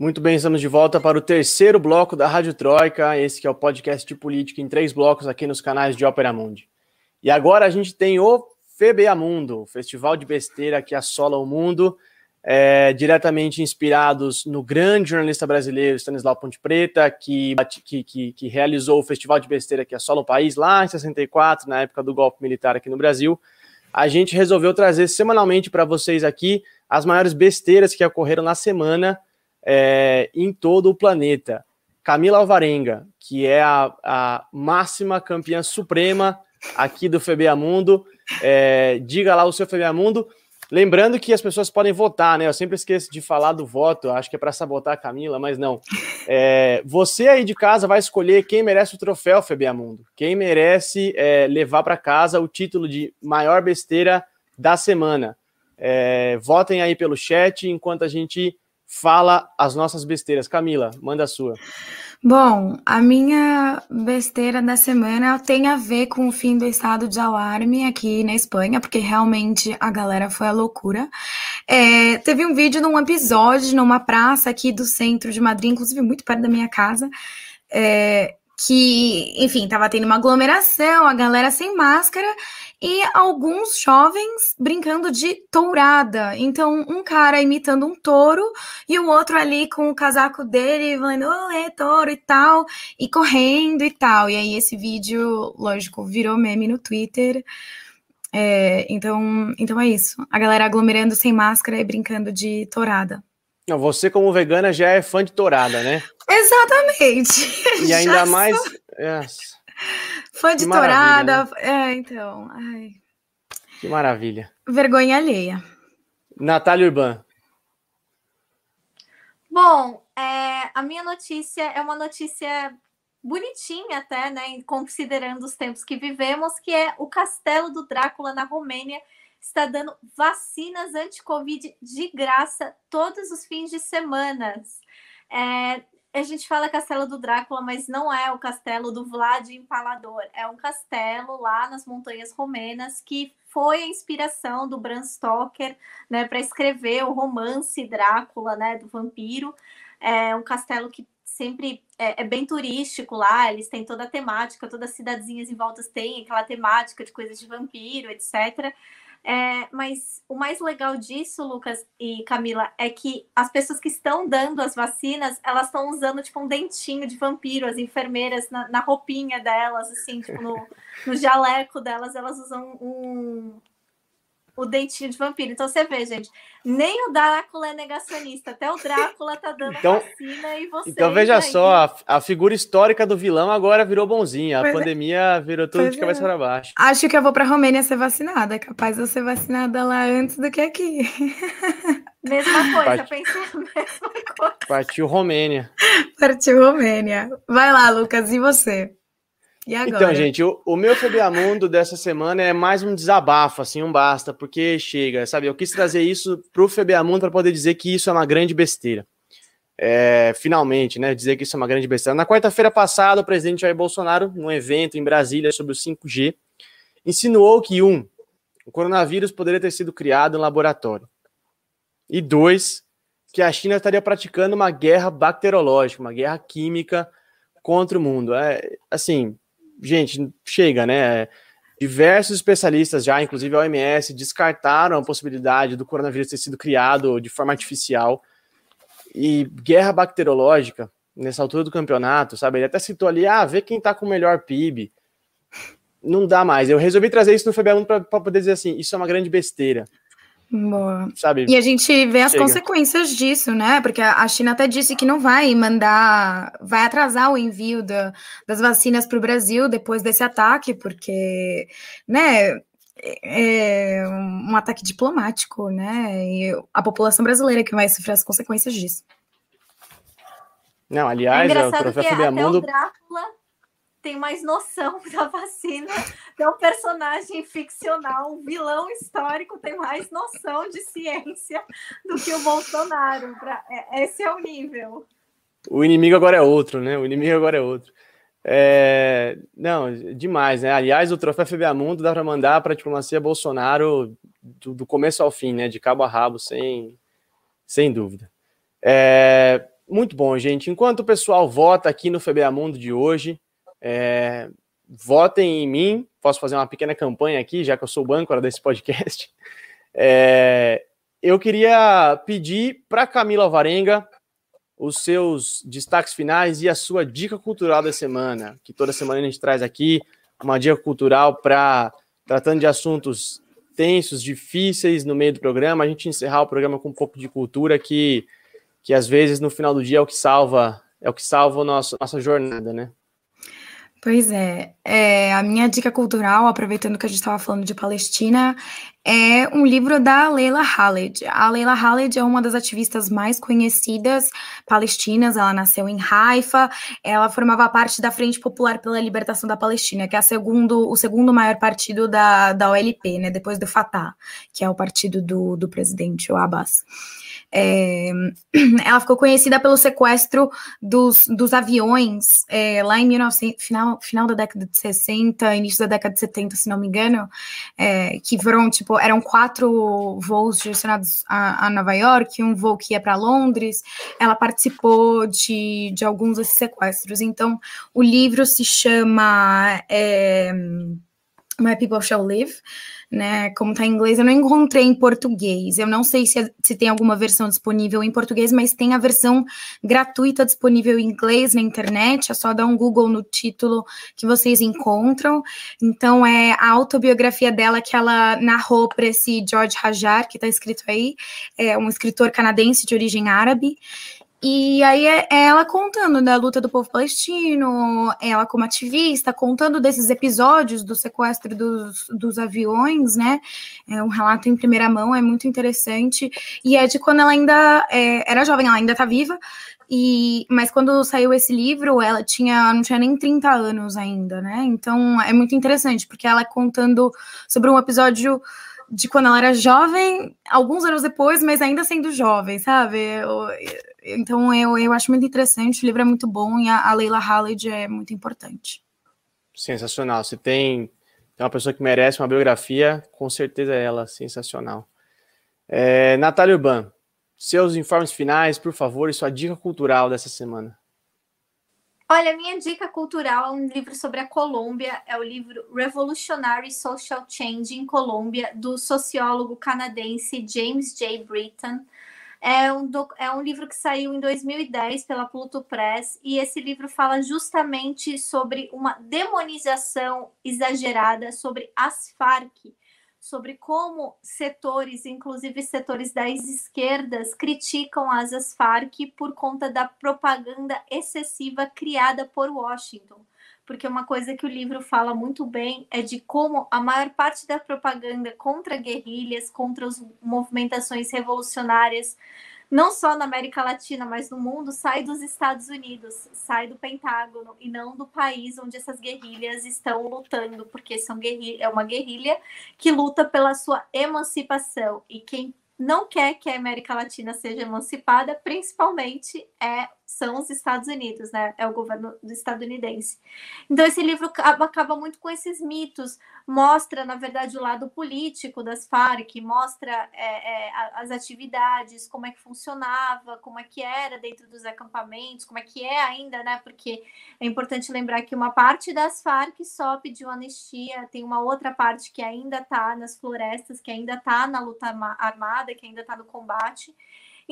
Muito bem, estamos de volta para o terceiro bloco da Rádio Troika, esse que é o podcast de política em três blocos aqui nos canais de Ópera Mundi. E agora a gente tem o FBA Mundo, o festival de besteira que assola o mundo, é, diretamente inspirados no grande jornalista brasileiro Stanislau Ponte Preta, que, que, que, que realizou o festival de besteira que assola o país lá em 64, na época do golpe militar aqui no Brasil. A gente resolveu trazer semanalmente para vocês aqui as maiores besteiras que ocorreram na semana é, em todo o planeta. Camila Alvarenga, que é a, a máxima campeã suprema aqui do FBA Mundo. É, diga lá o seu FBA Mundo. Lembrando que as pessoas podem votar, né? Eu sempre esqueço de falar do voto, acho que é para sabotar a Camila, mas não. É, você aí de casa vai escolher quem merece o troféu FBA Mundo, quem merece é, levar para casa o título de maior besteira da semana. É, votem aí pelo chat enquanto a gente fala as nossas besteiras. Camila, manda a sua. Bom, a minha besteira da semana tem a ver com o fim do estado de alarme aqui na Espanha, porque realmente a galera foi a loucura. É, teve um vídeo num episódio numa praça aqui do centro de Madrid, inclusive muito perto da minha casa, é, que, enfim, tava tendo uma aglomeração, a galera sem máscara e alguns jovens brincando de tourada. Então, um cara imitando um touro e o outro ali com o casaco dele, falando, olê, touro e tal, e correndo e tal. E aí, esse vídeo, lógico, virou meme no Twitter. É, então, então é isso. A galera aglomerando sem máscara e brincando de tourada. Não, você, como vegana, já é fã de tourada, né? Exatamente. E ainda mais. É. Fã de tourada. Né? É, então. Ai. Que maravilha. Vergonha alheia. Natália Urban. Bom, é, a minha notícia é uma notícia bonitinha até, né, considerando os tempos que vivemos, que é o Castelo do Drácula na Romênia está dando vacinas anti-Covid de graça todos os fins de semana. É, a gente fala Castelo do Drácula, mas não é o castelo do Vlad Empalador. É um castelo lá nas montanhas romenas que foi a inspiração do Bram Stoker, né, para escrever o romance Drácula, né, do vampiro. É um castelo que sempre é, é, bem turístico lá, eles têm toda a temática, todas as cidadezinhas em volta têm aquela temática de coisas de vampiro, etc. É, mas o mais legal disso, Lucas e Camila, é que as pessoas que estão dando as vacinas, elas estão usando tipo um dentinho de vampiro, as enfermeiras na, na roupinha delas, assim, tipo no, no jaleco delas, elas usam um, o dentinho de vampiro. Então você vê, gente, nem o Drácula é negacionista, até o Drácula tá dando então, vacina e você. Então veja aí... só, a, a, figura histórica do vilão agora virou bonzinha. A pois é. pandemia é. virou tudo pois de cabeça é. para baixo. Acho que eu vou para Romênia ser vacinada. É capaz de eu ser vacinada lá antes do que aqui. Mesma coisa, Part... pensei a mesma coisa. Partiu Romênia. Partiu Romênia. Vai lá, Lucas, e você? Então, gente, o, o meu Febiamundo dessa semana é mais um desabafo, assim, um basta, porque chega, sabe? Eu quis trazer isso pro Febiamundo para poder dizer que isso é uma grande besteira. É, finalmente, né? Dizer que isso é uma grande besteira. Na quarta-feira passada, o presidente Jair Bolsonaro, num evento em Brasília sobre o 5G, insinuou que, um, o coronavírus poderia ter sido criado em laboratório. E dois, que a China estaria praticando uma guerra bacteriológica, uma guerra química contra o mundo. É, assim, gente, chega, né? Diversos especialistas já, inclusive a OMS, descartaram a possibilidade do coronavírus ter sido criado de forma artificial. E guerra bacteriológica, nessa altura do campeonato, sabe? Ele até citou ali, ah, vê quem tá com o melhor PIB. Não dá mais. Eu resolvi trazer isso no FBA1 para poder dizer assim, isso é uma grande besteira. Boa. Sabe? E a gente vê as Chega. consequências disso, né? Porque a China até disse que não vai mandar, vai atrasar o envio da, das vacinas para o Brasil depois desse ataque, porque, né? É um ataque diplomático, né? E a população brasileira que vai sofrer as consequências disso. Não, aliás, é o troféu Mundo. Drácula tem mais noção da vacina, é um personagem ficcional, um vilão histórico tem mais noção de ciência do que o Bolsonaro. Pra, é, esse é o nível. O inimigo agora é outro, né? O inimigo agora é outro. É... Não, demais, né? Aliás, o troféu FBA Mundo dá para mandar para a diplomacia Bolsonaro do, do, começo ao fim, né? De cabo a rabo, sem, sem dúvida. É... Muito bom, gente. Enquanto o pessoal vota aqui no FBA Mundo de hoje, é, votem em mim. Posso fazer uma pequena campanha aqui, já que eu sou o âncora desse podcast. É, eu queria pedir para Camila Alvarenga os seus destaques finais e a sua dica cultural da semana, que toda semana a gente traz aqui uma dica cultural para tratando de assuntos tensos, difíceis no meio do programa, a gente encerrar o programa com um pouco de cultura que que às vezes no final do dia é o que salva, é o que salva nossa, nossa jornada, né? Pois é, é, a minha dica cultural, aproveitando que a gente estava falando de Palestina, é um livro da Leila Khaled. A Leila Khaled é uma das ativistas mais conhecidas palestinas, ela nasceu em Haifa, ela formava parte da Frente Popular pela Libertação da Palestina, que é segundo, o segundo maior partido da, da OLP, né, depois do Fatah, que é o partido do, do presidente, o Abbas. É, ela ficou conhecida pelo sequestro dos, dos aviões é, lá em 1900, final, final da década de 60, início da década de 70, se não me engano, é, que foram tipo participou, eram quatro voos direcionados a, a Nova York, um voo que ia para Londres. Ela participou de, de alguns desses sequestros. Então, o livro se chama é, My People Shall Live né? Como tá em inglês, eu não encontrei em português. Eu não sei se, se tem alguma versão disponível em português, mas tem a versão gratuita disponível em inglês na internet. É só dar um Google no título que vocês encontram. Então, é a autobiografia dela que ela narrou para esse George Hajar, que está escrito aí, é um escritor canadense de origem árabe. E aí é, ela contando da luta do povo palestino, ela como ativista, contando desses episódios do sequestro dos, dos aviões, né? É um relato em primeira mão, é muito interessante. E é de quando ela ainda é, era jovem, ela ainda tá viva. E, mas quando saiu esse livro, ela tinha não tinha nem 30 anos ainda, né? Então é muito interessante, porque ela é contando sobre um episódio de quando ela era jovem, alguns anos depois, mas ainda sendo jovem, sabe? Eu, então eu, eu acho muito interessante, o livro é muito bom e a, a Leila Halid é muito importante. Sensacional. Se tem, tem uma pessoa que merece uma biografia, com certeza é ela, sensacional. É, Natália Urban, seus informes finais, por favor, e sua dica cultural dessa semana. Olha, minha dica cultural é um livro sobre a Colômbia, é o livro Revolutionary Social Change in Colômbia, do sociólogo canadense James J. Britton. É um, é um livro que saiu em 2010 pela Pluto Press, e esse livro fala justamente sobre uma demonização exagerada sobre as Farc, sobre como setores, inclusive setores das esquerdas, criticam as Farc por conta da propaganda excessiva criada por Washington. Porque uma coisa que o livro fala muito bem é de como a maior parte da propaganda contra guerrilhas, contra as movimentações revolucionárias, não só na América Latina, mas no mundo, sai dos Estados Unidos, sai do Pentágono e não do país onde essas guerrilhas estão lutando, porque são é uma guerrilha que luta pela sua emancipação. E quem não quer que a América Latina seja emancipada, principalmente é são os Estados Unidos, né? É o governo estadunidense. Então, esse livro acaba, muito com esses mitos, mostra, na verdade, o lado político das Farc, mostra é, é, as atividades, como é que funcionava, como é que era dentro dos acampamentos, como é que é ainda, né? Porque é importante lembrar que uma parte das Farc só pediu anistia, tem uma outra parte que ainda está nas florestas, que ainda está na luta armada, que ainda está no combate.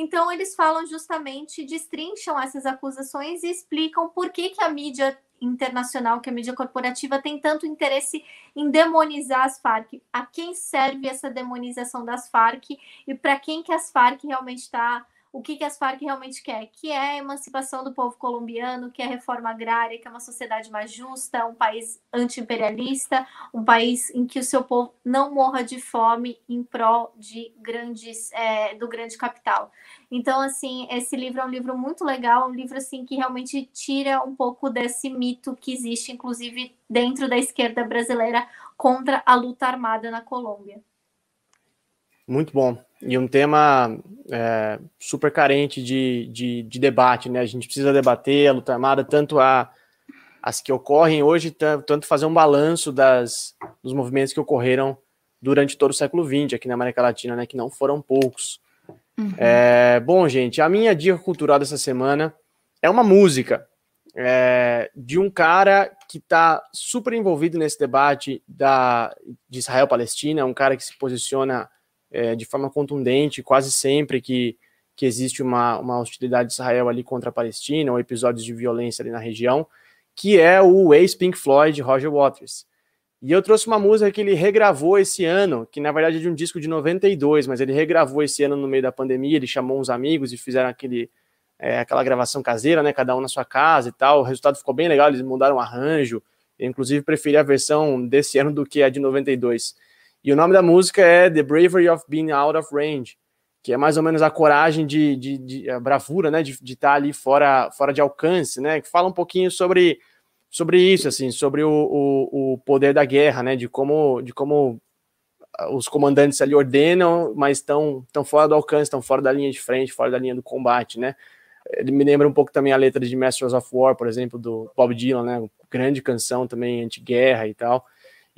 Então, eles falam justamente, destrincham essas acusações e explicam por que, que a mídia internacional, que a mídia corporativa tem tanto interesse em demonizar as Farc. A quem serve essa demonização das Farc e para quem que as Farc realmente está o que, que as Farc realmente quer, que é a emancipação do povo colombiano, que é a reforma agrária, que é uma sociedade mais justa, um país anti-imperialista, um país em que o seu povo não morra de fome em prol de grandes é, do grande capital. Então, assim, esse livro é um livro muito legal, um livro assim que realmente tira um pouco desse mito que existe, inclusive dentro da esquerda brasileira, contra a luta armada na Colômbia. Muito bom. E um tema é, super carente de, de, de, debate, né? A gente precisa debater a luta armada, tanto a, as que ocorrem hoje, tanto fazer um balanço das, dos movimentos que ocorreram durante todo o século XX aqui na América Latina, né? Que não foram poucos. Uhum. É, bom, gente, a minha dica cultural dessa semana é uma música é, de um cara que está super envolvido nesse debate da, de Israel-Palestina, um cara que se posiciona é, de forma contundente, quase sempre que, que existe uma, uma hostilidade de Israel ali contra a Palestina, ou episódios de violência ali na região, que é o ex-Pink Floyd, Roger Waters. E eu trouxe uma música que ele regravou esse ano, que na verdade é de um disco de 92, mas ele regravou esse ano no meio da pandemia, ele chamou uns amigos e fizeram aquele, é, aquela gravação caseira, né, cada um na sua casa e tal, o resultado ficou bem legal, eles mudaram o arranjo, eu inclusive preferi a versão desse ano do que a de 92. E o nome da música é The Bravery of Being Out of Range, que é mais ou menos a coragem de, de, de a bravura, né, de estar tá ali fora, fora de alcance, né, que fala um pouquinho sobre, sobre isso, assim, sobre o, o, o poder da guerra, né, de como, de como os comandantes ali ordenam, mas estão tão fora do alcance, estão fora da linha de frente, fora da linha do combate, né. Ele me lembra um pouco também a letra de Masters of War, por exemplo, do Bob Dylan, né, grande canção também anti-guerra e tal.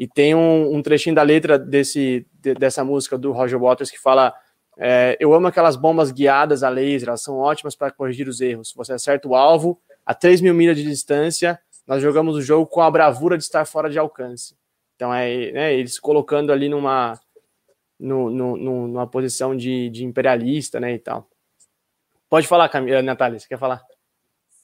E tem um, um trechinho da letra desse, de, dessa música do Roger Waters que fala: é, Eu amo aquelas bombas guiadas a laser, elas são ótimas para corrigir os erros. Você acerta o alvo a 3 mil milhas de distância, nós jogamos o jogo com a bravura de estar fora de alcance. Então, é né, eles colocando ali numa, no, no, numa posição de, de imperialista, né, e tal. Pode falar, Camila, Natália, você quer falar?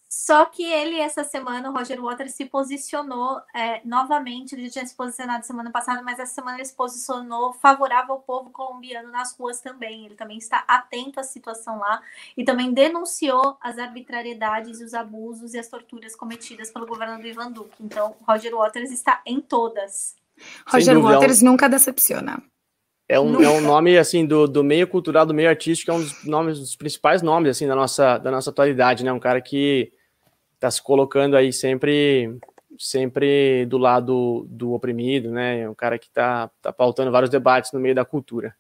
Só que ele, essa semana, o Roger Waters se posicionou é, novamente. Ele já tinha se posicionado semana passada, mas essa semana ele se posicionou favorável ao povo colombiano nas ruas também. Ele também está atento à situação lá e também denunciou as arbitrariedades, os abusos e as torturas cometidas pelo governo do Ivan Duque. Então, Roger Waters está em todas. Roger dúvida, Waters é um... nunca decepciona. É um, é um nome assim do, do meio cultural, do meio artístico, é um dos nomes, dos principais nomes assim da nossa, da nossa atualidade, né? Um cara que está se colocando aí sempre sempre do lado do oprimido, né? É um cara que está tá pautando vários debates no meio da cultura.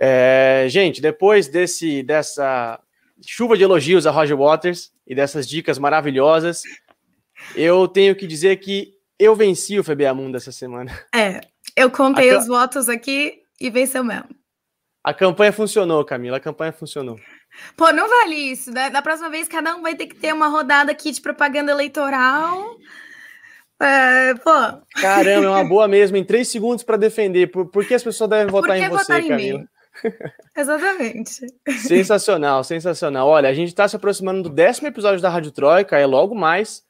É, gente, depois desse dessa chuva de elogios a Roger Waters e dessas dicas maravilhosas, eu tenho que dizer que eu venci o FBA Mundo essa semana. É, eu contei a os votos aqui e venceu mesmo. A campanha funcionou, Camila, a campanha funcionou. Pô, não vale isso, né? Da próxima vez, cada um vai ter que ter uma rodada aqui de propaganda eleitoral. É, pô. Caramba, é uma boa mesmo, em três segundos para defender. Por, por que as pessoas devem votar em você, votar em Camila? Mim? Exatamente. Sensacional, sensacional. Olha, a gente está se aproximando do décimo episódio da Rádio Troika, é logo mais.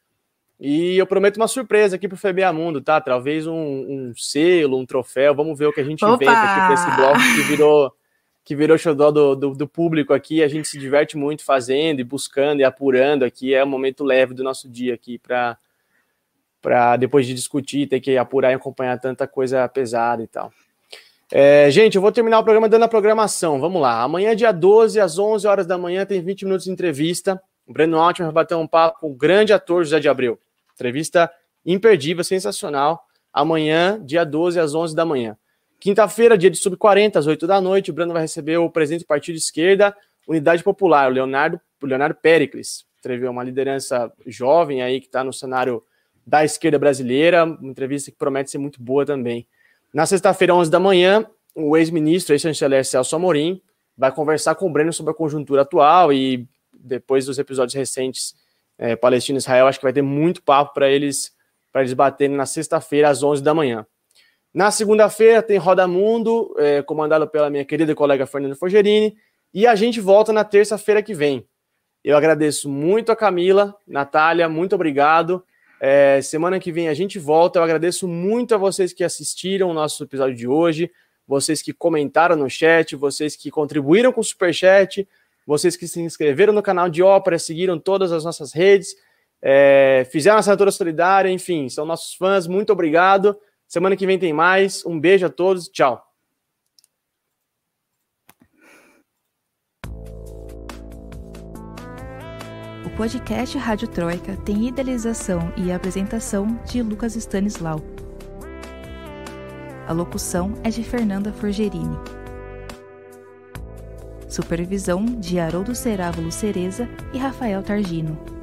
E eu prometo uma surpresa aqui pro FBA Mundo, tá? Talvez um, um, selo, um troféu. Vamos ver o que a gente Opa! inventa aqui para esse bloco que virou que virou xodó do, do, do, público aqui. A gente se diverte muito fazendo e buscando e apurando aqui. É um momento leve do nosso dia aqui para para depois de discutir, ter que apurar e acompanhar tanta coisa pesada e tal. É, gente, eu vou terminar o programa dando a programação. Vamos lá. Amanhã, dia 12, às 11 horas da manhã, tem 20 minutos de entrevista. O Breno Altman vai bater um papo com o grande ator José de Abreu. Entrevista imperdível, sensacional. Amanhã, dia 12, às 11 da manhã. Quinta-feira, dia de sub-40, às 8 da noite, o Brando vai receber o presidente do Partido Esquerda, Unidade Popular, o Leonardo, Leonardo Pericles. Teve uma liderança jovem aí que está no cenário da esquerda brasileira, uma entrevista que promete ser muito boa também. Na sexta-feira, 11 da manhã, o ex-ministro, ex-chanceler Celso Amorim, vai conversar com o Breno sobre a conjuntura atual e depois dos episódios recentes é, Palestina e Israel, acho que vai ter muito papo para eles para eles baterem na sexta-feira às 11 da manhã. Na segunda-feira tem Roda Mundo, é, comandado pela minha querida colega Fernanda Forgerini, e a gente volta na terça-feira que vem. Eu agradeço muito a Camila, Natália, muito obrigado. É, semana que vem a gente volta. Eu agradeço muito a vocês que assistiram o nosso episódio de hoje, vocês que comentaram no chat, vocês que contribuíram com o Superchat, vocês que se inscreveram no canal de Ópera, seguiram todas as nossas redes, é, fizeram a assinatura solidária, enfim, são nossos fãs. Muito obrigado. Semana que vem tem mais. Um beijo a todos. Tchau. O podcast Rádio Troika tem idealização e apresentação de Lucas Stanislau. A locução é de Fernanda Forgerini. Supervisão de Haroldo Cerávulo Cereza e Rafael Targino.